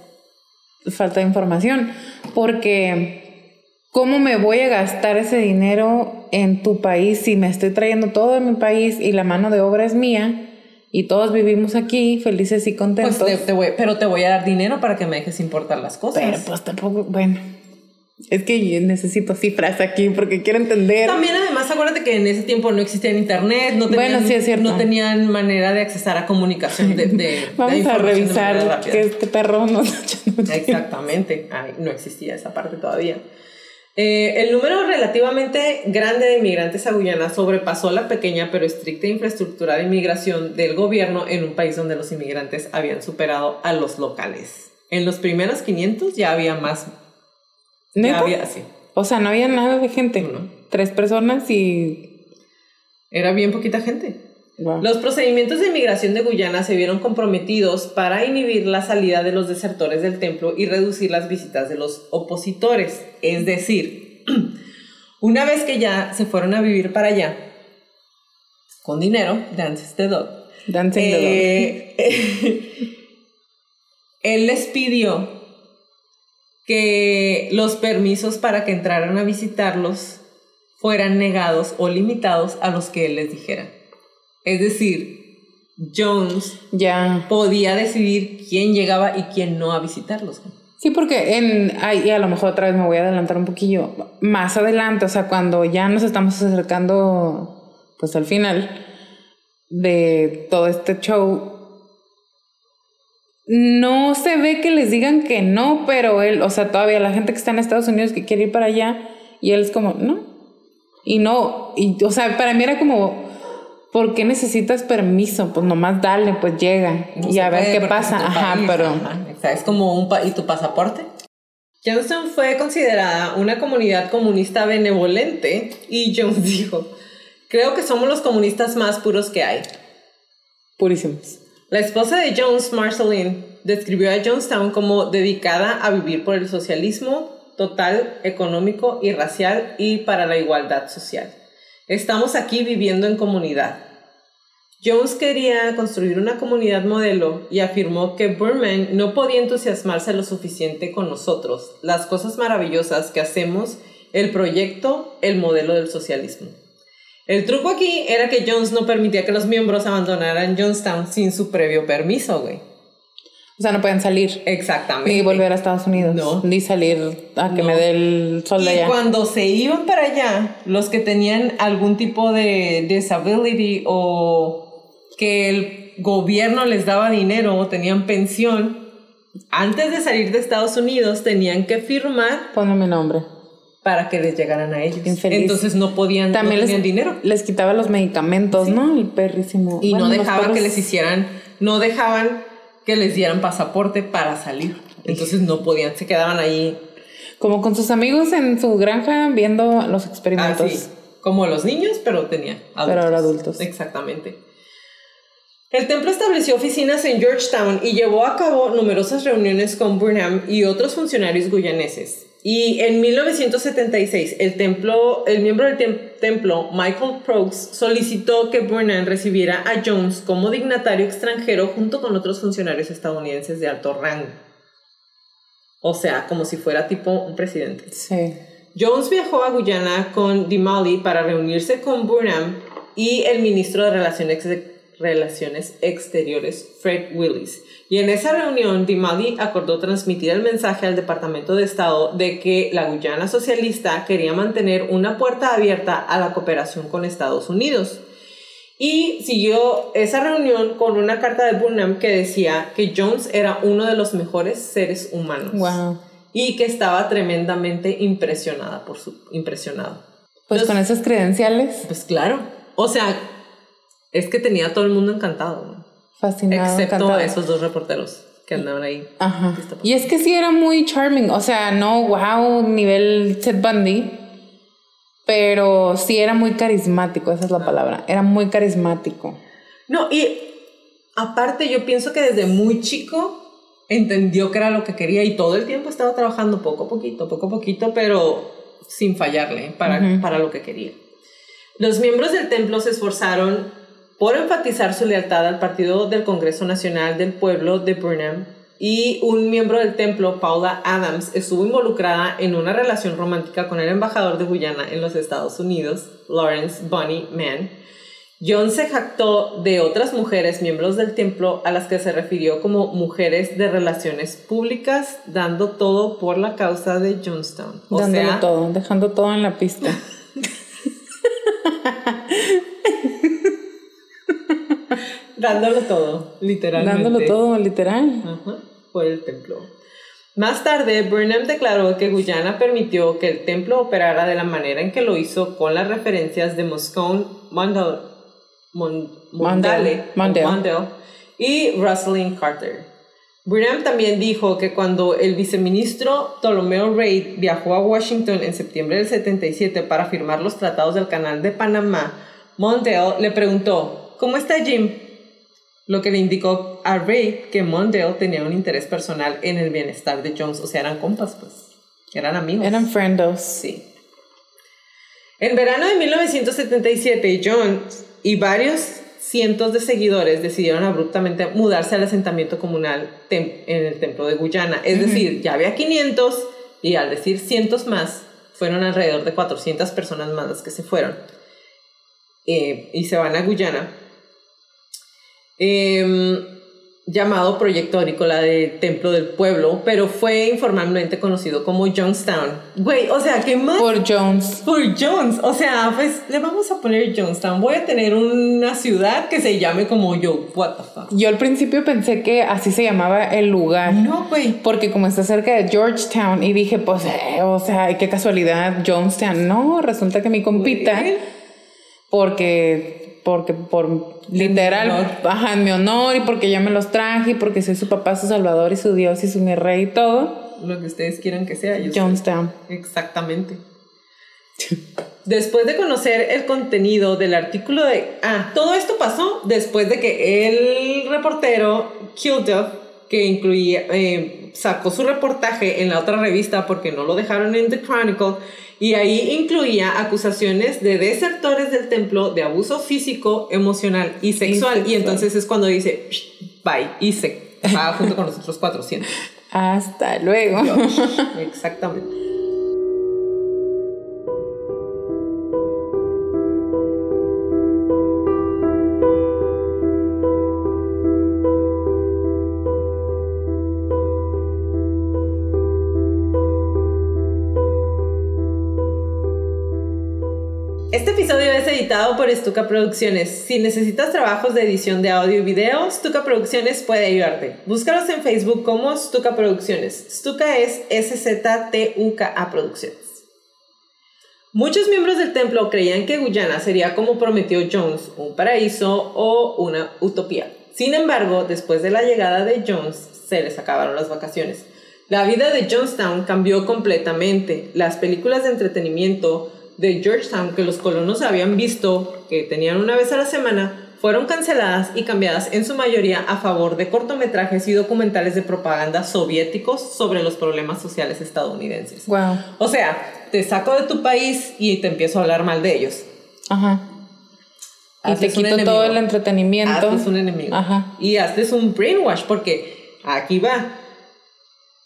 falta de información? Porque ¿cómo me voy a gastar ese dinero en tu país si me estoy trayendo todo de mi país y la mano de obra es mía? Y todos vivimos aquí felices y contentos. Pues te, te voy, pero te voy a dar dinero para que me dejes importar las cosas. Pero pues tampoco, bueno. Es que necesito cifras aquí porque quiero entender. También además acuérdate que en ese tiempo no existía internet, no tenían, Bueno, sí, es cierto. no tenían manera de accesar a comunicación de, de- de Vamos a de revisar que este perro no Exactamente, Ay, no existía esa parte todavía. Eh, el número relativamente grande de inmigrantes a Guyana sobrepasó la pequeña pero estricta infraestructura de inmigración del gobierno en un país donde los inmigrantes habían superado a los locales. En los primeros 500 ya había más. ¿Neta? había, sí. O sea, no había nada de gente. No. Tres personas y. Era bien poquita gente. Wow. Los procedimientos de inmigración de Guyana se vieron comprometidos para inhibir la salida de los desertores del templo y reducir las visitas de los opositores. Es decir, una vez que ya se fueron a vivir para allá, con dinero, dances the dog, Dancing the dog. eh, él les pidió que los permisos para que entraran a visitarlos fueran negados o limitados a los que él les dijera. Es decir, Jones Ya. podía decidir quién llegaba y quién no a visitarlos. Sí, porque en. Ay, y a lo mejor otra vez me voy a adelantar un poquillo. Más adelante, o sea, cuando ya nos estamos acercando, pues al final de todo este show. No se ve que les digan que no, pero él, o sea, todavía la gente que está en Estados Unidos que quiere ir para allá, y él es como, no. Y no, y, o sea, para mí era como, ¿por qué necesitas permiso? Pues nomás dale, pues llega No y a ver puede qué pasa. Ajá, país, pero. ajá, exacto. Es como un pa- ¿Y tu pasaporte? Johnston fue considerada una comunidad comunista benevolente y Jones dijo, creo que somos los comunistas más puros que hay. Purísimos. La esposa de Jones, Marceline, describió a Jonestown como dedicada a vivir por el socialismo total, económico y racial y para la igualdad social. Estamos aquí viviendo en comunidad. Jones quería construir una comunidad modelo y afirmó que Burman no podía entusiasmarse lo suficiente con nosotros, las cosas maravillosas que hacemos, el proyecto, el modelo del socialismo. El truco aquí era que Jones no permitía que los miembros abandonaran Jonestown sin su previo permiso, güey. O sea, no pueden salir. Exactamente. Ni volver a Estados Unidos. No. Ni salir a que No. me dé el sol de Y allá. cuando se iban para allá, los que tenían algún tipo de disability o que el gobierno les daba dinero o tenían pensión, antes de salir de Estados Unidos tenían que firmar Ponme mi nombre. Para que les llegaran a ellos. Infeliz. Entonces no podían, También no les, dinero. les quitaba los medicamentos, ¿no? El perrísimo. Y Bueno, no dejaban perros- que les hicieran, no dejaban que les dieran pasaporte para salir. Entonces no podían, se quedaban ahí Como con sus amigos en su granja viendo los experimentos. así, como los niños, pero tenían adultos. Pero ahora adultos. Exactamente. El templo estableció oficinas en Georgetown y llevó a cabo numerosas reuniones con Burnham y otros funcionarios guyaneses. Y en 1976, el, templo, el miembro del tem- templo, Michael Prokes, solicitó que Burnham recibiera a Jones como dignatario extranjero junto con otros funcionarios estadounidenses de alto rango. O sea, como si fuera tipo un presidente. Sí. Jones viajó a Guyana con Dimali para reunirse con Burnham y el ministro de Relaciones, Relaciones Exteriores, Fred Willis. Y en esa reunión, Dimali acordó transmitir el mensaje al Departamento de Estado de que la Guyana socialista quería mantener una puerta abierta a la cooperación con Estados Unidos. Y siguió esa reunión con una carta de Burnham que decía que Jones era uno de los mejores seres humanos Wow. y que estaba tremendamente impresionada por su impresionado Pues con esas credenciales. Pues claro. O sea, es que tenía a todo el mundo encantado. Fascinado. Excepto a esos dos reporteros que andaban ahí. Ajá. Y es que sí era muy charming. O sea, no, wow, nivel Ted Bundy. Pero sí era muy carismático, esa es la palabra. Era muy carismático. No, y aparte yo pienso que desde muy chico entendió que era lo que quería y todo el tiempo estaba trabajando poco a poquito, poco a poquito, pero sin fallarle para, para lo que quería. Los miembros del templo se esforzaron por enfatizar su lealtad al Partido del Congreso Nacional del Pueblo de Burnham y un miembro del templo, Paula Adams, estuvo involucrada en una relación romántica con el embajador de Guyana en los Estados Unidos, Lawrence Bunny Mann. John se jactó de otras mujeres miembros del templo a las que se refirió como mujeres de relaciones públicas, dando todo por la causa de Johnstown. O Dándolo todo, dejando todo en la pista. Dándolo todo, literalmente. Dándolo todo, literal. por el templo. Más tarde, Burnham declaró que Guyana permitió que el templo operara de la manera en que lo hizo con las referencias de Moscone, Mondale, Mondale, y Rosalind Carter. Burnham también dijo que cuando el viceministro Ptolomeo Reid viajó a Washington en septiembre del 77 para firmar los tratados del Canal de Panamá, Mondale le preguntó, ¿Cómo está Jim? Lo que le indicó a Ray que Mondale tenía un interés personal en el bienestar de Jones. O sea, eran compas, pues. Eran amigos. Eran friendos. Sí. En verano de 1977, Jones y varios cientos de seguidores decidieron abruptamente mudarse al asentamiento comunal en el templo de Guyana. Es decir, ya había 500 y al decir cientos más, fueron alrededor de 400 personas más las que se fueron. Eh, y se van a Guyana Em, llamado Proyecto Agrícola del Templo del Pueblo, pero fue informalmente conocido como Jonestown. Güey, o sea, ¿qué más? Por Jones. Por Jones. O sea, pues le vamos a poner Jonestown. Voy a tener una ciudad que se llame como yo. What the fuck. Yo al principio pensé que así se llamaba el lugar. No, güey. Porque como está cerca de Georgetown y dije, pues, eh, o sea, qué casualidad, Jonestown. No, resulta que mi compita, porque porque por literal, baja en mi honor y porque yo me los traje y porque soy su papá, su salvador y su Dios y su mi rey y todo. Lo que ustedes quieran que sea. Jonestown. Exactamente. Después de conocer el contenido del artículo de... Ah, todo esto pasó después de que el reportero Kilduff, que incluía, eh, sacó su reportaje en la otra revista porque no lo dejaron en The Chronicle, y ahí incluía acusaciones de desertores del templo de abuso físico, emocional y sexual. Y, entonces es cuando dice, bye, y se va junto con los otros 400. Hasta luego. Exactamente. Por Stuka Producciones. Si necesitas trabajos de edición de audio y video, Stuka Producciones puede ayudarte. Búscalos en Facebook como Stuka Producciones. Stuka es S-Z-T-U-K-A Producciones. Muchos miembros del templo creían que Guyana sería como prometió Jones, un paraíso o una utopía. Sin embargo, después de la llegada de Jones, se les acabaron las vacaciones. La vida de Jonestown cambió completamente. Las películas de entretenimiento de Georgetown que los colonos habían visto, que tenían una vez a la semana, fueron canceladas y cambiadas en su mayoría a favor de cortometrajes y documentales de propaganda soviéticos sobre los problemas sociales estadounidenses. Wow. O sea, te saco de tu país y te empiezo a hablar mal de ellos. Ajá. Y te quito todo el entretenimiento. Haces un enemigo. Ajá. Y haces un brainwash porque aquí va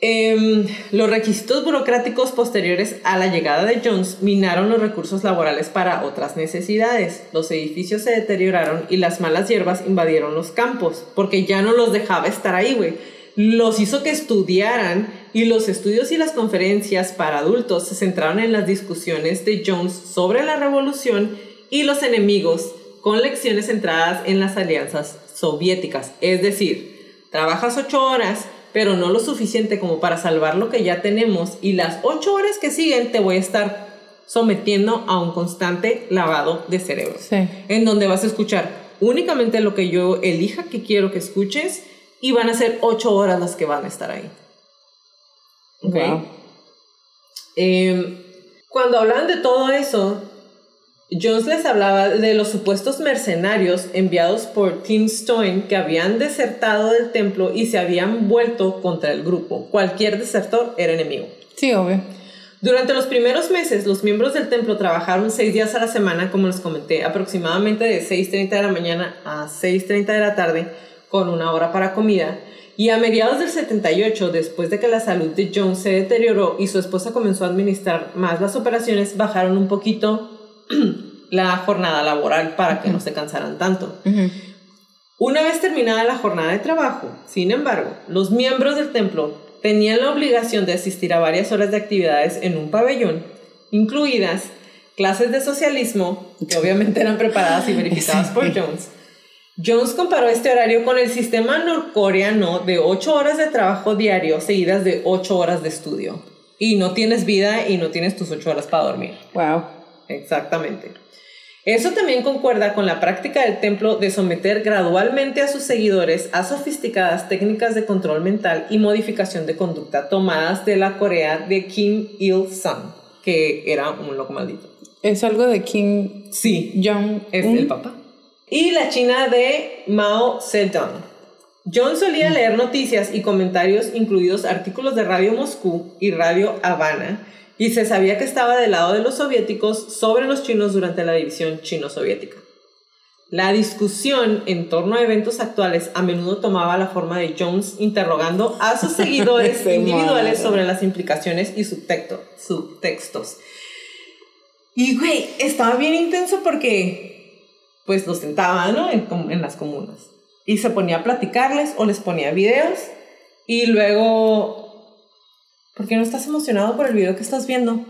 Em, los requisitos burocráticos posteriores a la llegada de Jones minaron los recursos laborales para otras necesidades. Los edificios se deterioraron y las malas hierbas invadieron los campos, porque ya no los dejaba estar ahí, güey. Los hizo que estudiaran y los estudios y las conferencias para adultos se centraron en las discusiones de Jones sobre la revolución y los enemigos, con lecciones centradas en las alianzas soviéticas. Es decir, trabajas ocho horas, pero no lo suficiente como para salvar lo que ya tenemos y las ocho horas que siguen te voy a estar sometiendo a un constante lavado de cerebro. Sí. En donde vas a escuchar únicamente lo que yo elija que quiero que escuches y van a ser ocho horas las que van a estar ahí. ¿Ok? Wow. Eh, cuando hablaban de todo eso, Jones les hablaba de los supuestos mercenarios enviados por Tim Stoin que habían desertado del templo y se habían vuelto contra el grupo. Cualquier desertor era enemigo. Sí, obvio. Durante los primeros meses, los miembros del templo trabajaron seis días a la semana, como les comenté, aproximadamente de 6.30 de la mañana a 6.30 de la tarde, con una hora para comida. Y a mediados del 78, después de que la salud de Jones se deterioró y su esposa comenzó a administrar más las operaciones, bajaron un poquito la jornada laboral para que no se cansaran tanto. Una vez terminada la jornada de trabajo, sin embargo, los miembros del templo tenían la obligación de asistir a varias horas de actividades en un pabellón, incluidas clases de socialismo, que obviamente eran preparadas y verificadas por Jones. Jones comparó este horario con el sistema norcoreano de 8 horas de trabajo diario seguidas de 8 horas de estudio. Y no tienes vida y no tienes tus 8 horas para dormir. Wow. Exactamente. Eso también concuerda con la práctica del templo de someter gradualmente a sus seguidores a sofisticadas técnicas de control mental y modificación de conducta tomadas de la Corea de Kim Il-sung, que era un loco maldito. Es algo de Kim Sí, Jong. es el papá. Y la China de Mao Zedong. John solía leer noticias y comentarios, incluidos artículos de Radio Moscú y Radio Habana, y se sabía que estaba del lado de los soviéticos sobre los chinos durante la división chino-soviética. La discusión en torno a eventos actuales a menudo tomaba la forma de Jones interrogando a sus seguidores individuales madre. sobre las implicaciones y subtexto- subtextos. Y, güey, estaba bien intenso porque, pues, los sentaba, ¿no? En las comunas. Y se ponía a platicarles o les ponía videos. Y luego, ¿por qué no estás emocionado por el video que estás viendo?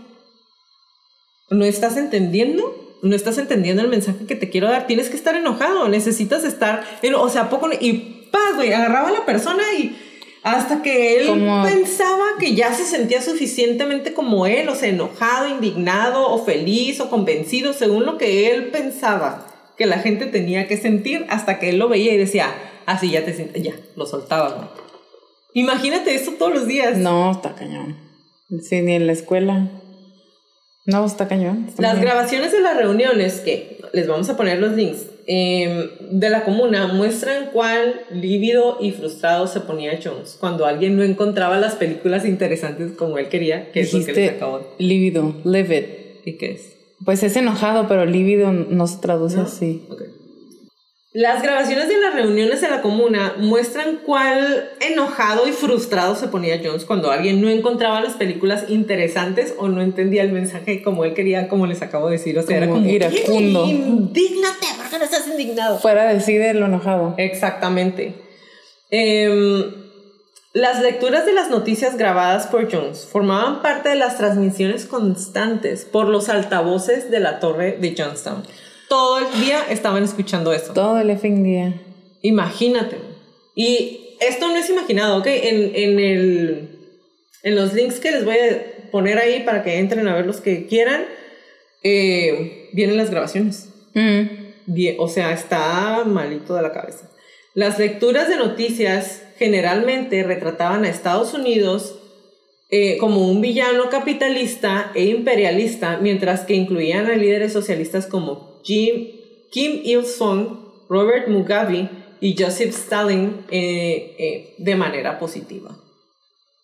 ¿No estás entendiendo? ¿No estás entendiendo el mensaje que te quiero dar? Tienes que estar enojado, necesitas estar... en- o sea, ¿a poco... Y paz, güey, agarraba a la persona y hasta que él Como- pensaba que ya se sentía suficientemente como él, o sea, enojado, indignado, o feliz, o convencido, según lo que él pensaba que la gente tenía que sentir, hasta que él lo veía y decía, así ya te sientes, ya, lo soltaba, ¿no? Imagínate esto todos los días. No, está cañón. Sí, ni en la escuela. No, está cañón. está Las grabaciones de las reuniones, que les vamos a poner los links, eh, de la comuna muestran cuán lívido y frustrado se ponía Jones cuando alguien no encontraba las películas interesantes como él quería, que es lo que les Dijiste de... lívido, livid. ¿Y qué es? Pues es enojado, pero lívido no se traduce ¿No? así. Ok. Las grabaciones de las reuniones de la comuna muestran cuál enojado y frustrado se ponía Jones cuando alguien no encontraba las películas interesantes o no entendía el mensaje como él quería, como les acabo de decir. O sea, era Como como... iracundo. Indígnate, ¿por qué no estás indignado? Fuera de sí de lo enojado. Exactamente. Em, las lecturas de las noticias grabadas por Jones formaban parte de las transmisiones constantes por los altavoces de la torre de Johnstown. Todo el día estaban escuchando eso. Todo el effing día. Imagínate. Y esto no es imaginado, ¿ok? En, en, el, en los links que les voy a poner ahí para que entren a ver los que quieran, eh, vienen las grabaciones. Mm. Bien, o sea, está malito de la cabeza. Las lecturas de noticias generalmente retrataban a Estados Unidos eh, como un villano capitalista e imperialista, mientras que incluían a líderes socialistas como Jim, Kim Il-sung, Robert Mugabe y Joseph Stalin eh, eh, de manera positiva.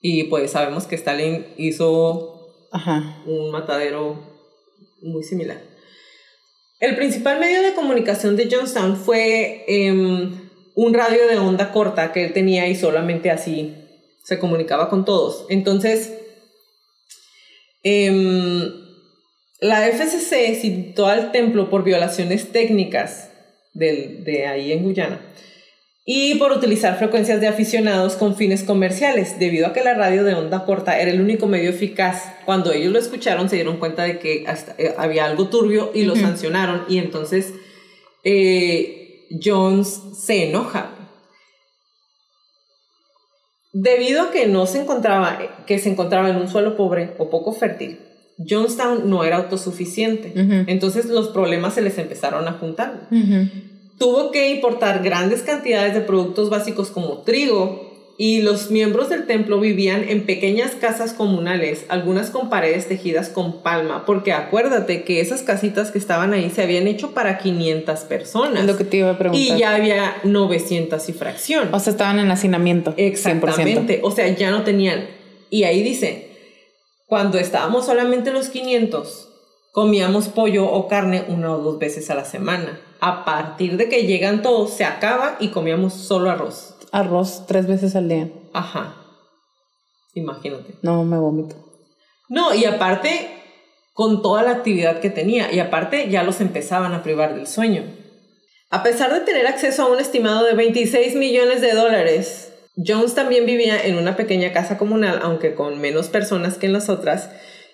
Y pues sabemos que Stalin hizo Ajá. un matadero muy similar. El principal medio de comunicación de Johnstown fue em, un radio de onda corta que él tenía y solamente así se comunicaba con todos. Entonces, em, la FCC citó al templo por violaciones técnicas del- de ahí en Guyana y por utilizar frecuencias de aficionados con fines comerciales, debido a que la radio de onda corta era el único medio eficaz. Cuando ellos lo escucharon se dieron cuenta de que hasta- eh, había algo turbio y lo sancionaron y entonces eh, Jones se enoja. Debido a que no se encontraba, que se encontraba en un suelo pobre o poco fértil, Jonestown no era autosuficiente. Entonces los problemas se les empezaron a juntar. Tuvo que importar grandes cantidades de productos básicos como trigo, y los miembros del templo vivían en pequeñas casas comunales, algunas con paredes tejidas con palma, porque acuérdate que esas casitas que estaban ahí se habían hecho para 500 personas. lo que te iba a preguntar. Y ya había 900 y fracción. O sea, estaban en hacinamiento. Exactamente. O sea, ya no tenían. Y ahí dice, cuando estábamos solamente los 500, comíamos pollo o carne una o dos veces a la semana. A partir de que llegan todos, se acaba y comíamos solo arroz arroz tres veces al día. Ajá. Imagínate. No, me vomito. No, y aparte, con toda la actividad que tenía, y aparte ya los empezaban a privar del sueño. A pesar de tener acceso a un estimado de 26 millones de dólares, Jones también vivía en una pequeña casa comunal, aunque con menos personas que en las otras,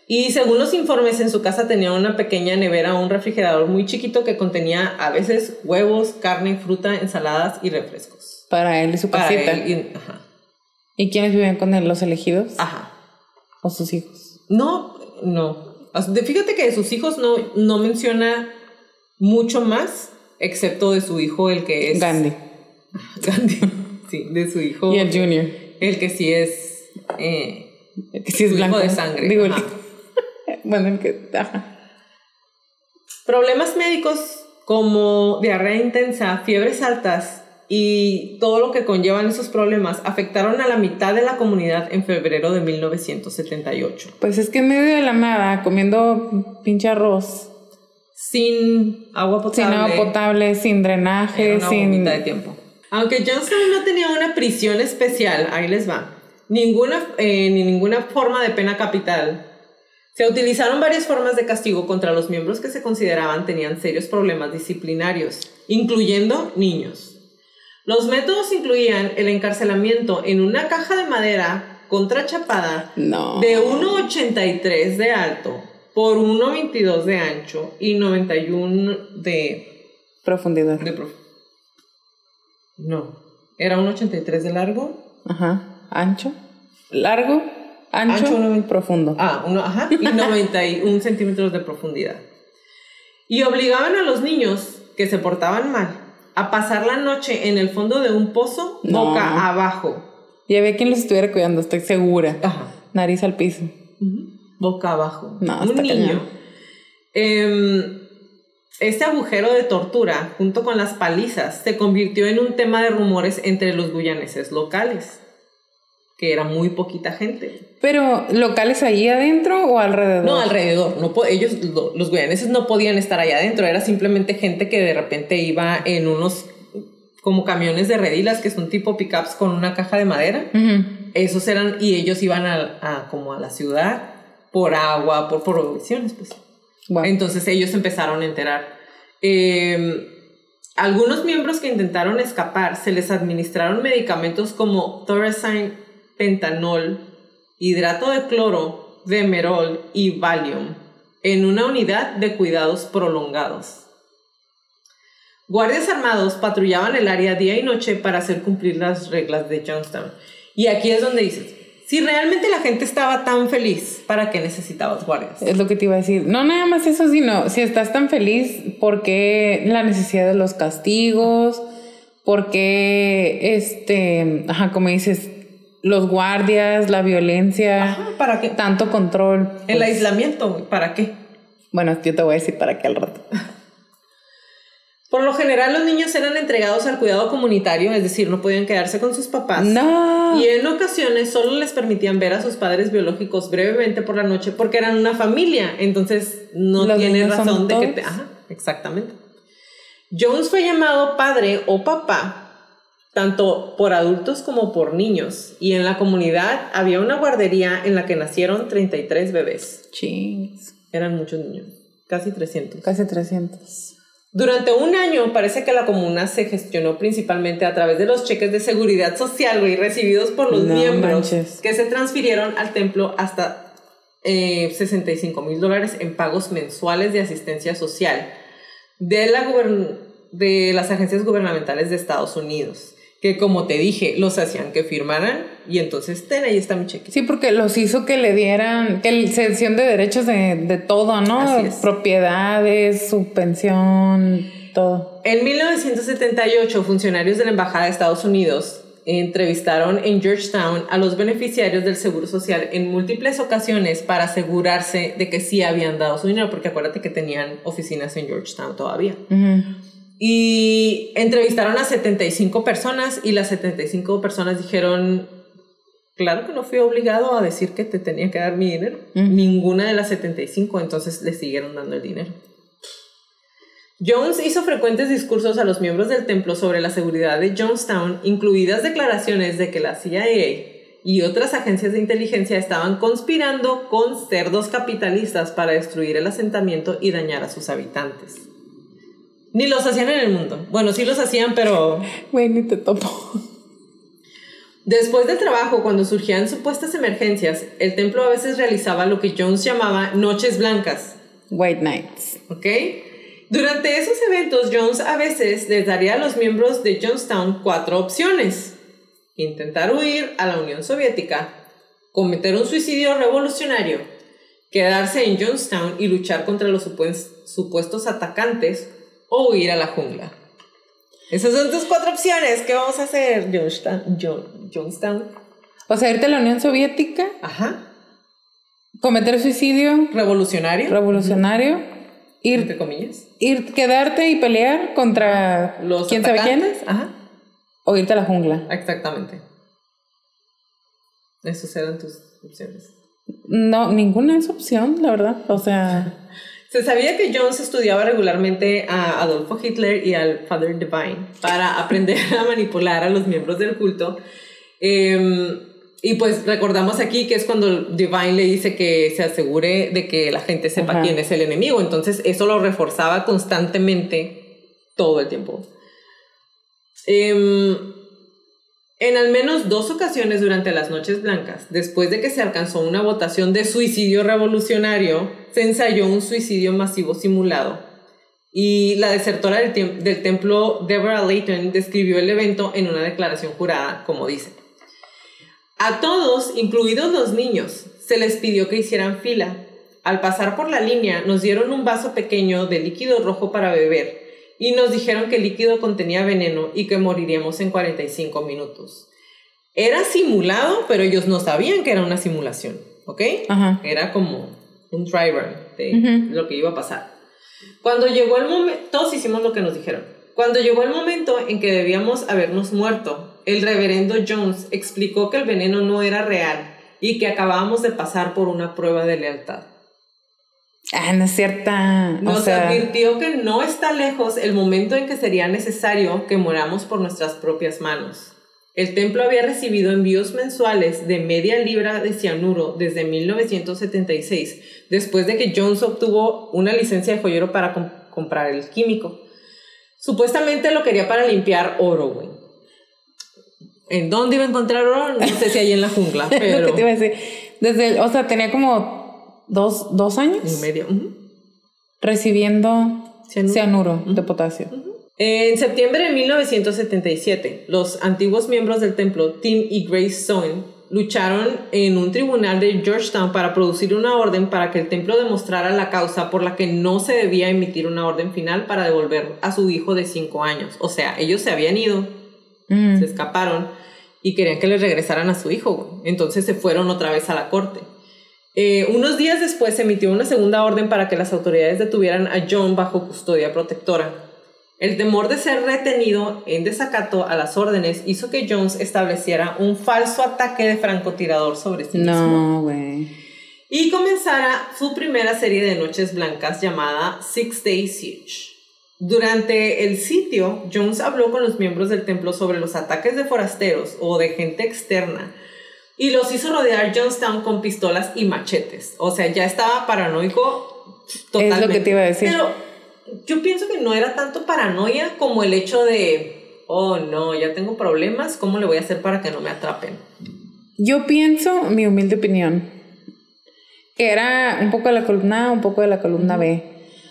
y según los informes, en su casa tenía una pequeña nevera o un refrigerador muy chiquito que contenía a veces huevos, carne, fruta, ensaladas y refrescos. Para él y su casita. y, ajá. ¿Y quiénes vivían con él? ¿Los elegidos? Ajá. ¿O sus hijos? No, no. Fíjate que de sus hijos no, no menciona mucho más, excepto de su hijo, el que es. Gandhi. Gandhi. Sí, de su hijo. Y el Junior. El que sí es. Eh, el que sí es blanco. de sangre. Digo, bueno, el que. Ajá. Problemas médicos como diarrea intensa, fiebres altas y todo lo que conllevan esos problemas afectaron a la mitad de la comunidad en febrero de 1978. Pues es que en medio de la nada, comiendo pinche arroz. Sin agua potable. Sin agua potable, sin drenaje, sin... de tiempo. Aunque Johnson no tenía una prisión especial, ahí les va, ninguna, eh, ni ninguna forma de pena capital, se utilizaron varias formas de castigo contra los miembros que se consideraban tenían serios problemas disciplinarios, incluyendo niños. Los métodos incluían el encarcelamiento en una caja de madera contrachapada de 1,83 de alto por 1,22 de ancho y 91 de profundidad. no, era 1,83 de largo. Ajá, ancho, largo, ancho, ancho profundo. Ah, uno, ajá, y 91 centímetros de profundidad. Y obligaban a los niños que se portaban mal a pasar la noche en el fondo de un pozo, boca abajo. Y había quien los estuviera cuidando, estoy segura. Ajá. Nariz al piso. Boca abajo. No, un niño. Eh, este agujero de tortura, junto con las palizas, se convirtió en un tema de rumores entre los guyaneses locales que era muy poquita gente. Pero locales ahí adentro o alrededor? No, alrededor. No, ellos, los guyaneses no podían estar ahí adentro. Era simplemente gente que de repente iba en unos como camiones de redilas que son tipo pickups con una caja de madera. Esos eran y ellos iban a, como a la ciudad por agua, por provisiones, pues. Entonces ellos empezaron a enterar. Em, algunos miembros que intentaron escapar se les administraron medicamentos como Thorazine pentanol, hidrato de cloro, demerol y Valium en una unidad de cuidados prolongados. Guardias armados patrullaban el área día y noche para hacer cumplir las reglas de Johnstown. Y aquí es donde dices, si realmente la gente estaba tan feliz, ¿para qué necesitabas guardias? Es lo que te iba a decir. No nada más eso, sino si estás tan feliz, ¿por qué la necesidad de los castigos? ¿Por qué, este, ajá, como dices, los guardias, la violencia, ¿para qué? Tanto control. El pues. aislamiento, ¿para qué? Bueno, yo te voy a decir para qué al rato. Por lo general los niños eran entregados al cuidado comunitario, es decir, no podían quedarse con sus papás. No. Y en ocasiones solo les permitían ver a sus padres biológicos brevemente por la noche porque eran una familia, entonces no tiene razón de que te... Ajá, exactamente. Jones fue llamado padre o papá tanto por adultos como por niños. Y en la comunidad había una guardería en la que nacieron 33 bebés. Chings. Eran muchos niños, casi 300. Casi 300. Durante un año parece que la comuna se gestionó principalmente a través de los cheques de seguridad social, güey, recibidos por los miembros que se transfirieron al templo hasta 65 eh, mil dólares en pagos mensuales de asistencia social de, la de las agencias gubernamentales de Estados Unidos que como te dije, los hacían que firmaran y entonces ten, ahí está mi cheque. Sí, porque los hizo que le dieran, que cesión de derechos de, de todo, ¿no? Propiedades, su pensión, todo. En 1978, funcionarios de la Embajada de Estados Unidos entrevistaron en Georgetown a los beneficiarios del Seguro Social en múltiples ocasiones para asegurarse de que sí habían dado su dinero, porque acuérdate que tenían oficinas en Georgetown todavía. Y entrevistaron a 75 personas y las 75 personas dijeron, claro que no fui obligado a decir que te tenía que dar mi dinero. Mm. Ninguna de las 75, entonces le siguieron dando el dinero. Jones hizo frecuentes discursos a los miembros del templo sobre la seguridad de Jonestown, incluidas declaraciones de que la CIA y otras agencias de inteligencia estaban conspirando con cerdos capitalistas para destruir el asentamiento y dañar a sus habitantes. Ni los hacían en el mundo. Bueno, sí los hacían, pero Güey, ni te topo. Después del trabajo, cuando surgían supuestas emergencias, el templo a veces realizaba lo que Jones llamaba noches blancas, White Nights. ¿ok? Durante esos eventos, Jones a veces les daría a los miembros de Jonestown cuatro opciones. Intentar huir a la Unión Soviética, cometer un suicidio revolucionario, quedarse en Jonestown y luchar contra los supues- supuestos atacantes o huir a la jungla. Esas son tus cuatro opciones. ¿Qué vamos a hacer, Jonestown? Jo- Jonestown. O sea, irte a la Unión Soviética, Ajá. cometer suicidio Revolucionario. revolucionario, ir, entre comillas. ir quedarte y pelear contra Los quién sabe quién. Ajá. o irte a la jungla. Exactamente. Esas eran tus opciones. No, ninguna es opción, la verdad. O sea, Se sabía que Jones estudiaba regularmente a Adolfo Hitler y al Father Divine para aprender a manipular a los miembros del culto. Em, y pues recordamos aquí que es cuando Divine le dice que se asegure de que la gente sepa Ajá. quién es el enemigo. Entonces eso lo reforzaba constantemente todo el tiempo. Em, en al menos dos ocasiones durante las Noches Blancas, después de que se alcanzó una votación de suicidio revolucionario, se ensayó un suicidio masivo simulado. Y la desertora del, tem- del templo, Deborah Layton, describió el evento en una declaración jurada, como dice. A todos, incluidos los niños, se les pidió que hicieran fila. Al pasar por la línea, nos dieron un vaso pequeño de líquido rojo para beber y nos dijeron que el líquido contenía veneno y que moriríamos en 45 minutos. Era simulado, pero ellos no sabían que era una simulación, ¿ok? ajá. Era como un run de Ujú. lo que iba a pasar. Cuando llegó el momento, todos hicimos lo que nos dijeron. Cuando llegó el momento en que debíamos habernos muerto, el reverendo Jones explicó que el veneno no era real y que acabábamos de pasar por una prueba de lealtad. Ah, no es cierta. Nos o sea, advirtió que no está lejos el momento en que sería necesario que moramos por nuestras propias manos. El templo había recibido envíos mensuales de media libra de cianuro desde 1976, después de que Jones obtuvo una licencia de joyero para com- comprar el químico. Supuestamente lo quería para limpiar oro, güey. ¿En dónde iba a encontrar oro? No sé si ahí en la jungla, lo que te iba a decir. Desde, el- o sea, tenía como dos, dos años En medio. recibiendo Cianuro. cianuro, de potasio. En septiembre de 1977, los antiguos miembros del templo, Tim y Grace Soen, lucharon en un tribunal de Georgetown para producir una orden para que el templo demostrara la causa por la que no se debía emitir una orden final para devolver a su hijo de 5 años. O sea, ellos se habían ido, Mm. se escaparon y querían que les regresaran a su hijo. Entonces se fueron otra vez a la corte. Eh, unos días después se emitió una segunda orden para que las autoridades detuvieran a John bajo custodia protectora. El temor de ser retenido en desacato a las órdenes hizo que Jones estableciera un falso ataque de francotirador sobre sí mismo No, güey. y comenzara su primera serie de noches blancas llamada Six Day Siege. Durante el sitio, Jones habló con los miembros del templo sobre los ataques de forasteros o de gente externa y los hizo rodear Jonestown con pistolas y machetes. O sea, ya estaba paranoico totalmente. Es lo que te iba a decir. Pero yo pienso que no era tanto paranoia como el hecho de, oh no, ya tengo problemas, ¿cómo le voy a hacer para que no me atrapen? Yo pienso, mi humilde opinión, que era un poco de la columna A, un poco de la columna B.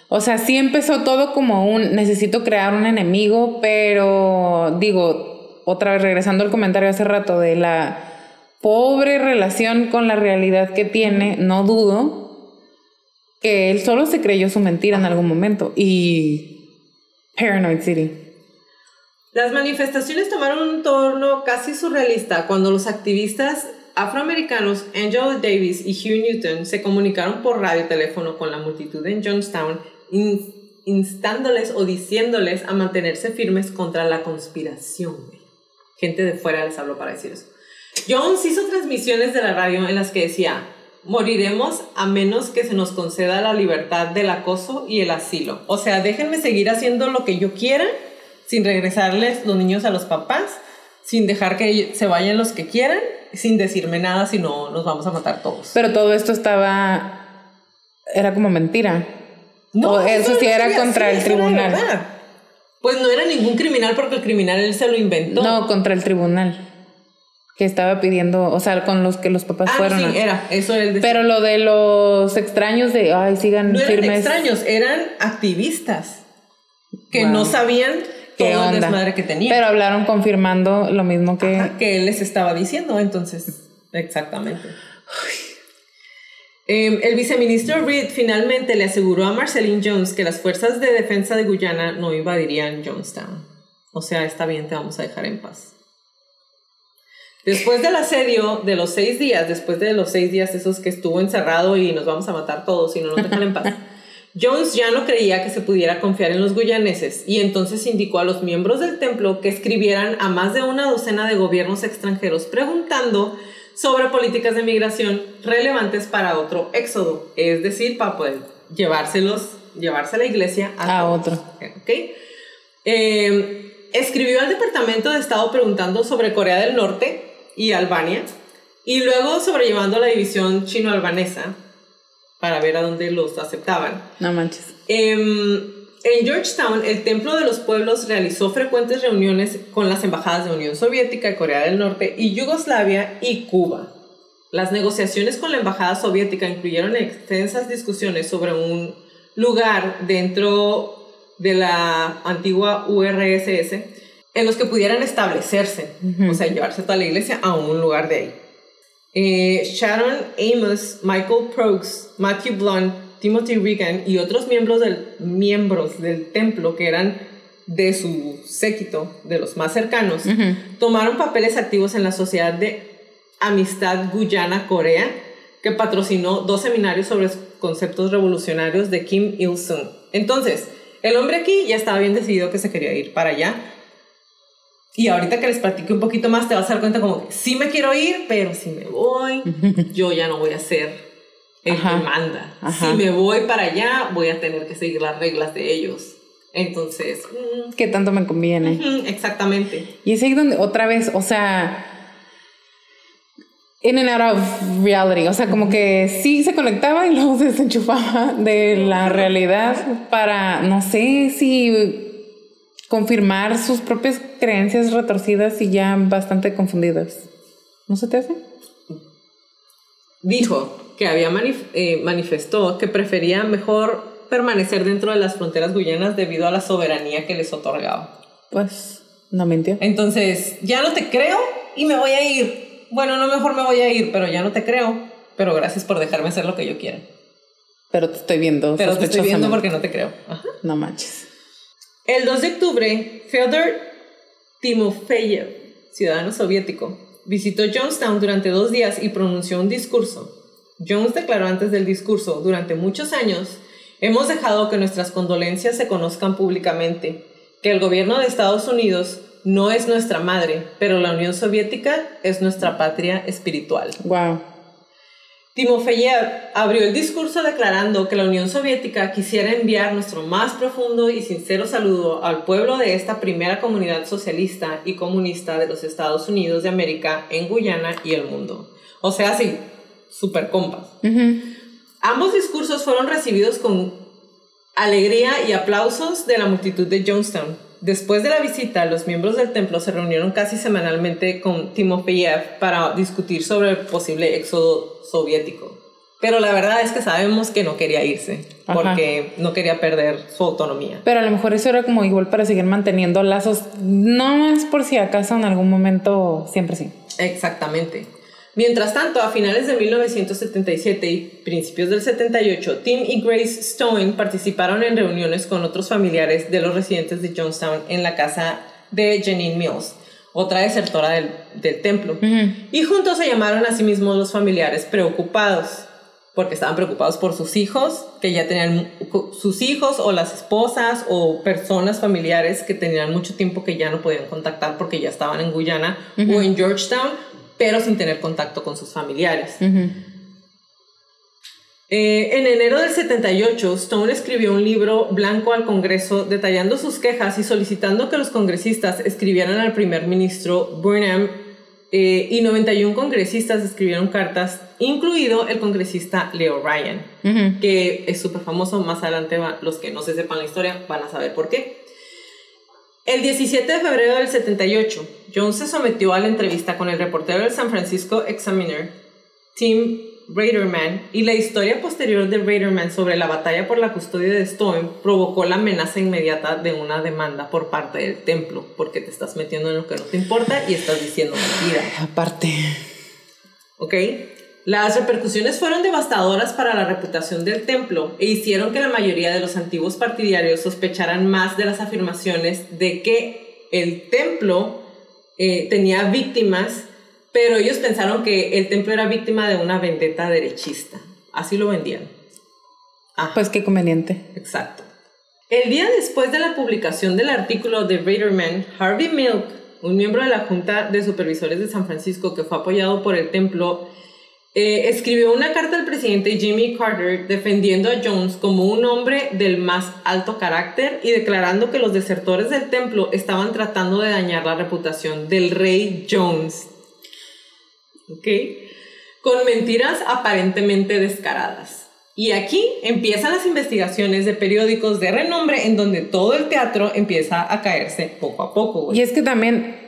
O sea, sí empezó todo como un necesito crear un enemigo, pero digo, otra vez regresando al comentario hace rato de la pobre relación con la realidad que tiene, no dudo que él solo se creyó su mentira en algún momento. Y Paranoid City. Las manifestaciones tomaron un tono casi surrealista cuando los activistas afroamericanos Angela Davis y Hugh Newton se comunicaron por radio y teléfono con la multitud en Johnstown, instándoles o diciéndoles a mantenerse firmes contra la conspiración. Gente de fuera les habló para decir eso. Jones hizo transmisiones de la radio en las que decía, moriremos a menos que se nos conceda la libertad del acoso y el asilo. O sea, déjenme seguir haciendo lo que yo quiera sin regresarles los niños a los papás, sin dejar que se vayan los que quieran, sin decirme nada, si no nos vamos a matar todos. Pero todo esto estaba, era como mentira. No, eso, sí era contra el tribunal. Pues no era ningún criminal porque el criminal él se lo inventó. No, contra el tribunal. Que estaba pidiendo, o sea, con los que los papás ah, fueron. Sí, era, eso es. Pero lo de los extraños de, ay, sigan no firmes. eran extraños, eran activistas que no sabían todo el desmadre que tenían. Pero hablaron confirmando lo mismo que. que él les estaba diciendo, entonces, exactamente. Em, el viceministro Reed finalmente le aseguró a Marceline Jones que las fuerzas de defensa de Guyana no invadirían Jonestown. O sea, está bien, te vamos a dejar en paz. Después del asedio de los seis días, después de los seis días esos que estuvo encerrado y nos vamos a matar todos y no nos dejan en paz, Jones ya no creía que se pudiera confiar en los guyaneses y entonces indicó a los miembros del templo que escribieran a más de una docena de gobiernos extranjeros preguntando sobre políticas de migración relevantes para otro éxodo, es decir, para poder llevárselos, llevarse a la iglesia a, otro. Eh, escribió al Departamento de Estado preguntando sobre Corea del Norte y Albania, y luego sobrellevando la división chino-albanesa para ver a dónde los aceptaban. No manches. Em, en Georgetown, el Templo de los Pueblos realizó frecuentes reuniones con las embajadas de Unión Soviética, Corea del Norte y Yugoslavia y Cuba. Las negociaciones con la embajada soviética incluyeron extensas discusiones sobre un lugar dentro de la antigua URSS en los que pudieran establecerse, o sea, llevarse toda la iglesia a un lugar de ahí. Eh, Sharon Amos, Michael Prokes, Matthew Blunt, Timothy Regan y otros miembros del, miembros del templo que eran de su séquito, de los más cercanos, tomaron papeles activos en la Sociedad de Amistad Guyana-Corea, que patrocinó dos seminarios sobre conceptos revolucionarios de Kim Il-sung. Entonces, el hombre aquí ya estaba bien decidido que se quería ir para allá. Y ahorita que les platique un poquito más, te vas a dar cuenta como que sí me quiero ir, pero si me voy, yo ya no voy a ser el que manda. Si me voy para allá, voy a tener que seguir las reglas de ellos. Entonces, mm. ¿qué tanto me conviene? exactamente. Y es ahí donde otra vez, o sea, in and out of reality, o sea, como que sí se conectaba y luego se desenchufaba de la realidad para, no sé si confirmar sus propias creencias retorcidas y ya bastante confundidas. ¿No se te hace? Dijo que había eh, manifestó que prefería mejor permanecer dentro de las fronteras guyanas debido a la soberanía que les otorgaba. Pues no mintió. Entonces, ya no te creo y me voy a ir. Bueno, no mejor me voy a ir, pero ya no te creo. Pero gracias por dejarme hacer lo que yo quiera. Pero te estoy viendo. Pero te estoy viendo porque no te creo. No manches. El 2 de octubre, Fyodor Timofeyev, ciudadano soviético, visitó Johnstown durante dos días y pronunció un discurso Jones declaró antes del discurso, durante muchos años, hemos dejado que nuestras condolencias se conozcan públicamente, que el gobierno de Estados Unidos no es nuestra madre, pero la Unión Soviética es nuestra patria espiritual. Wow. Timofeyev abrió el discurso declarando que la Unión Soviética quisiera enviar nuestro más profundo y sincero saludo al pueblo de esta primera comunidad socialista y comunista de los Estados Unidos de América en Guyana y el mundo. O sea, sí, super compas. Ambos discursos fueron recibidos con alegría y aplausos de la multitud de Jonestown. Después de la visita, los miembros del templo se reunieron casi semanalmente con Timofeyev para discutir sobre el posible éxodo soviético. Pero la verdad es que sabemos que no quería irse, porque no quería perder su autonomía. Pero a lo mejor eso era como igual para seguir manteniendo lazos, no más por si acaso en algún momento, siempre sí. Exactamente. Mientras tanto, a finales de 1977 y principios del 78, Tim y Grace Stone participaron en reuniones con otros familiares de los residentes de Jonestown en la casa de Janine Mills, otra desertora del, del templo. Y juntos se llamaron a sí mismos los familiares preocupados, porque estaban preocupados por sus hijos, que ya tenían sus hijos o las esposas o personas familiares que tenían mucho tiempo que ya no podían contactar porque ya estaban en Guyana o en Georgetown pero sin tener contacto con sus familiares. Eh, en enero del 78, Stone escribió un libro blanco al Congreso detallando sus quejas y solicitando que los congresistas escribieran al primer ministro Burnham eh, y 91 congresistas escribieron cartas, incluido el congresista Leo Ryan, que es súper famoso. Más adelante, los que no se sepan la historia van a saber por qué. El 17 de febrero del 78, Jones se sometió a la entrevista con el reportero del San Francisco Examiner, Tim Raiderman, y la historia posterior de Raiderman sobre la batalla por la custodia de Stone provocó la amenaza inmediata de una demanda por parte del templo, porque te estás metiendo en lo que no te importa y estás diciendo mentira. Aparte. ¿Ok? Las repercusiones fueron devastadoras para la reputación del templo e hicieron que la mayoría de los antiguos partidarios sospecharan más de las afirmaciones de que el templo eh, tenía víctimas, pero ellos pensaron que el templo era víctima de una vendetta derechista. Así lo vendían. Ah, pues qué conveniente. Exacto. El día después de la publicación del artículo de Raiderman, Harvey Milk, un miembro de la Junta de Supervisores de San Francisco que fue apoyado por el templo, eh, escribió una carta al presidente Jimmy Carter defendiendo a Jones como un hombre del más alto carácter y declarando que los desertores del templo estaban tratando de dañar la reputación del rey Jones. ¿Ok? Con mentiras aparentemente descaradas. Y aquí empiezan las investigaciones de periódicos de renombre en donde todo el teatro empieza a caerse poco a poco. Y es que también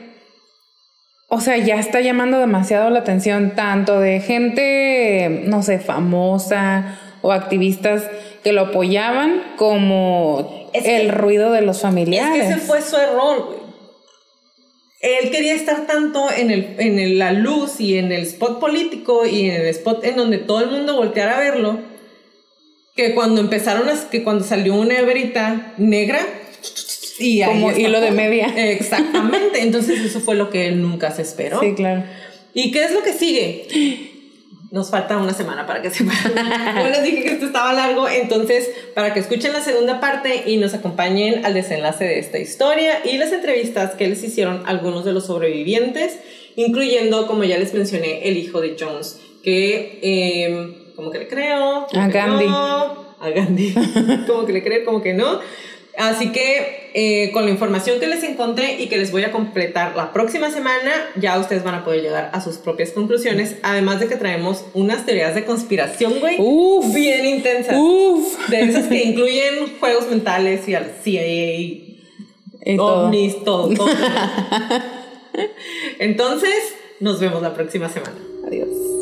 o sea, ya está llamando demasiado la atención tanto de gente, no sé, famosa o activistas que lo apoyaban como el ruido de los familiares. ese fue su error, Él quería estar tanto en, el, en la luz y en el spot político y en el spot en donde todo el mundo volteara a verlo, que cuando empezaron, a, que cuando salió una hebrita negra, y Como hilo de media. Exactamente. Entonces eso fue lo que él nunca se esperó. Sí, claro. ¿Y qué es lo que sigue? Nos falta una semana para que sepan. Yo les dije que esto estaba largo, entonces para que escuchen la segunda parte y nos acompañen al desenlace de esta historia y las entrevistas que les hicieron algunos de los sobrevivientes, incluyendo, como ya les mencioné, el hijo de Jones, que em, como que le creo. A Gandhi. a Gandhi. como que le creo, como que no. Así que eh, con la información que les encontré y que les voy a completar la próxima semana, ya ustedes van a poder llegar a sus propias conclusiones. Además de que traemos unas teorías de conspiración, güey. Uf, bien intensas. Uf. De esas que incluyen juegos mentales y al CIA, y ovnis, todo. todo. Entonces, nos vemos la próxima semana. Adiós.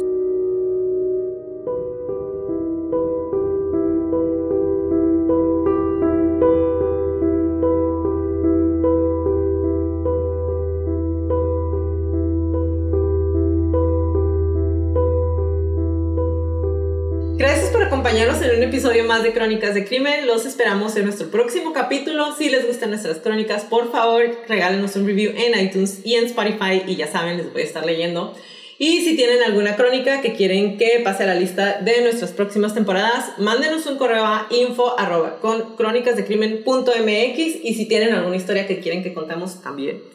Más de Crónicas de Crimen. Los esperamos en nuestro próximo capítulo. Si les gustan nuestras crónicas, por favor, regálenos un review en iTunes y en Spotify y ya saben, les voy a estar leyendo. Y si tienen alguna crónica que quieren que pase a la lista de nuestras próximas temporadas, mándenos un correo a info arroba con crónicasdecrimen.mx y si tienen alguna historia que quieren que contamos también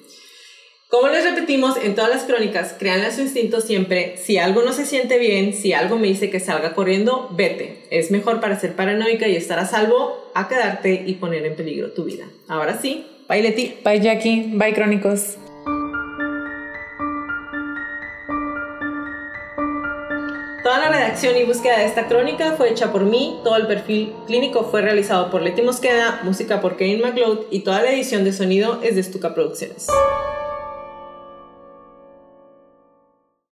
como les repetimos en todas las crónicas, créanle su instinto siempre. Si algo no se siente bien, si algo me dice que salga corriendo, vete. Es mejor para ser paranoica y estar a salvo a quedarte y poner en peligro tu vida. Ahora sí, bye Leti. Bye Jackie, bye Crónicos. Toda la redacción y búsqueda de esta crónica fue hecha por mí, todo el perfil clínico fue realizado por Leti Mosqueda, música por Kevin McLeod y toda la edición de sonido es de Stuka Producciones.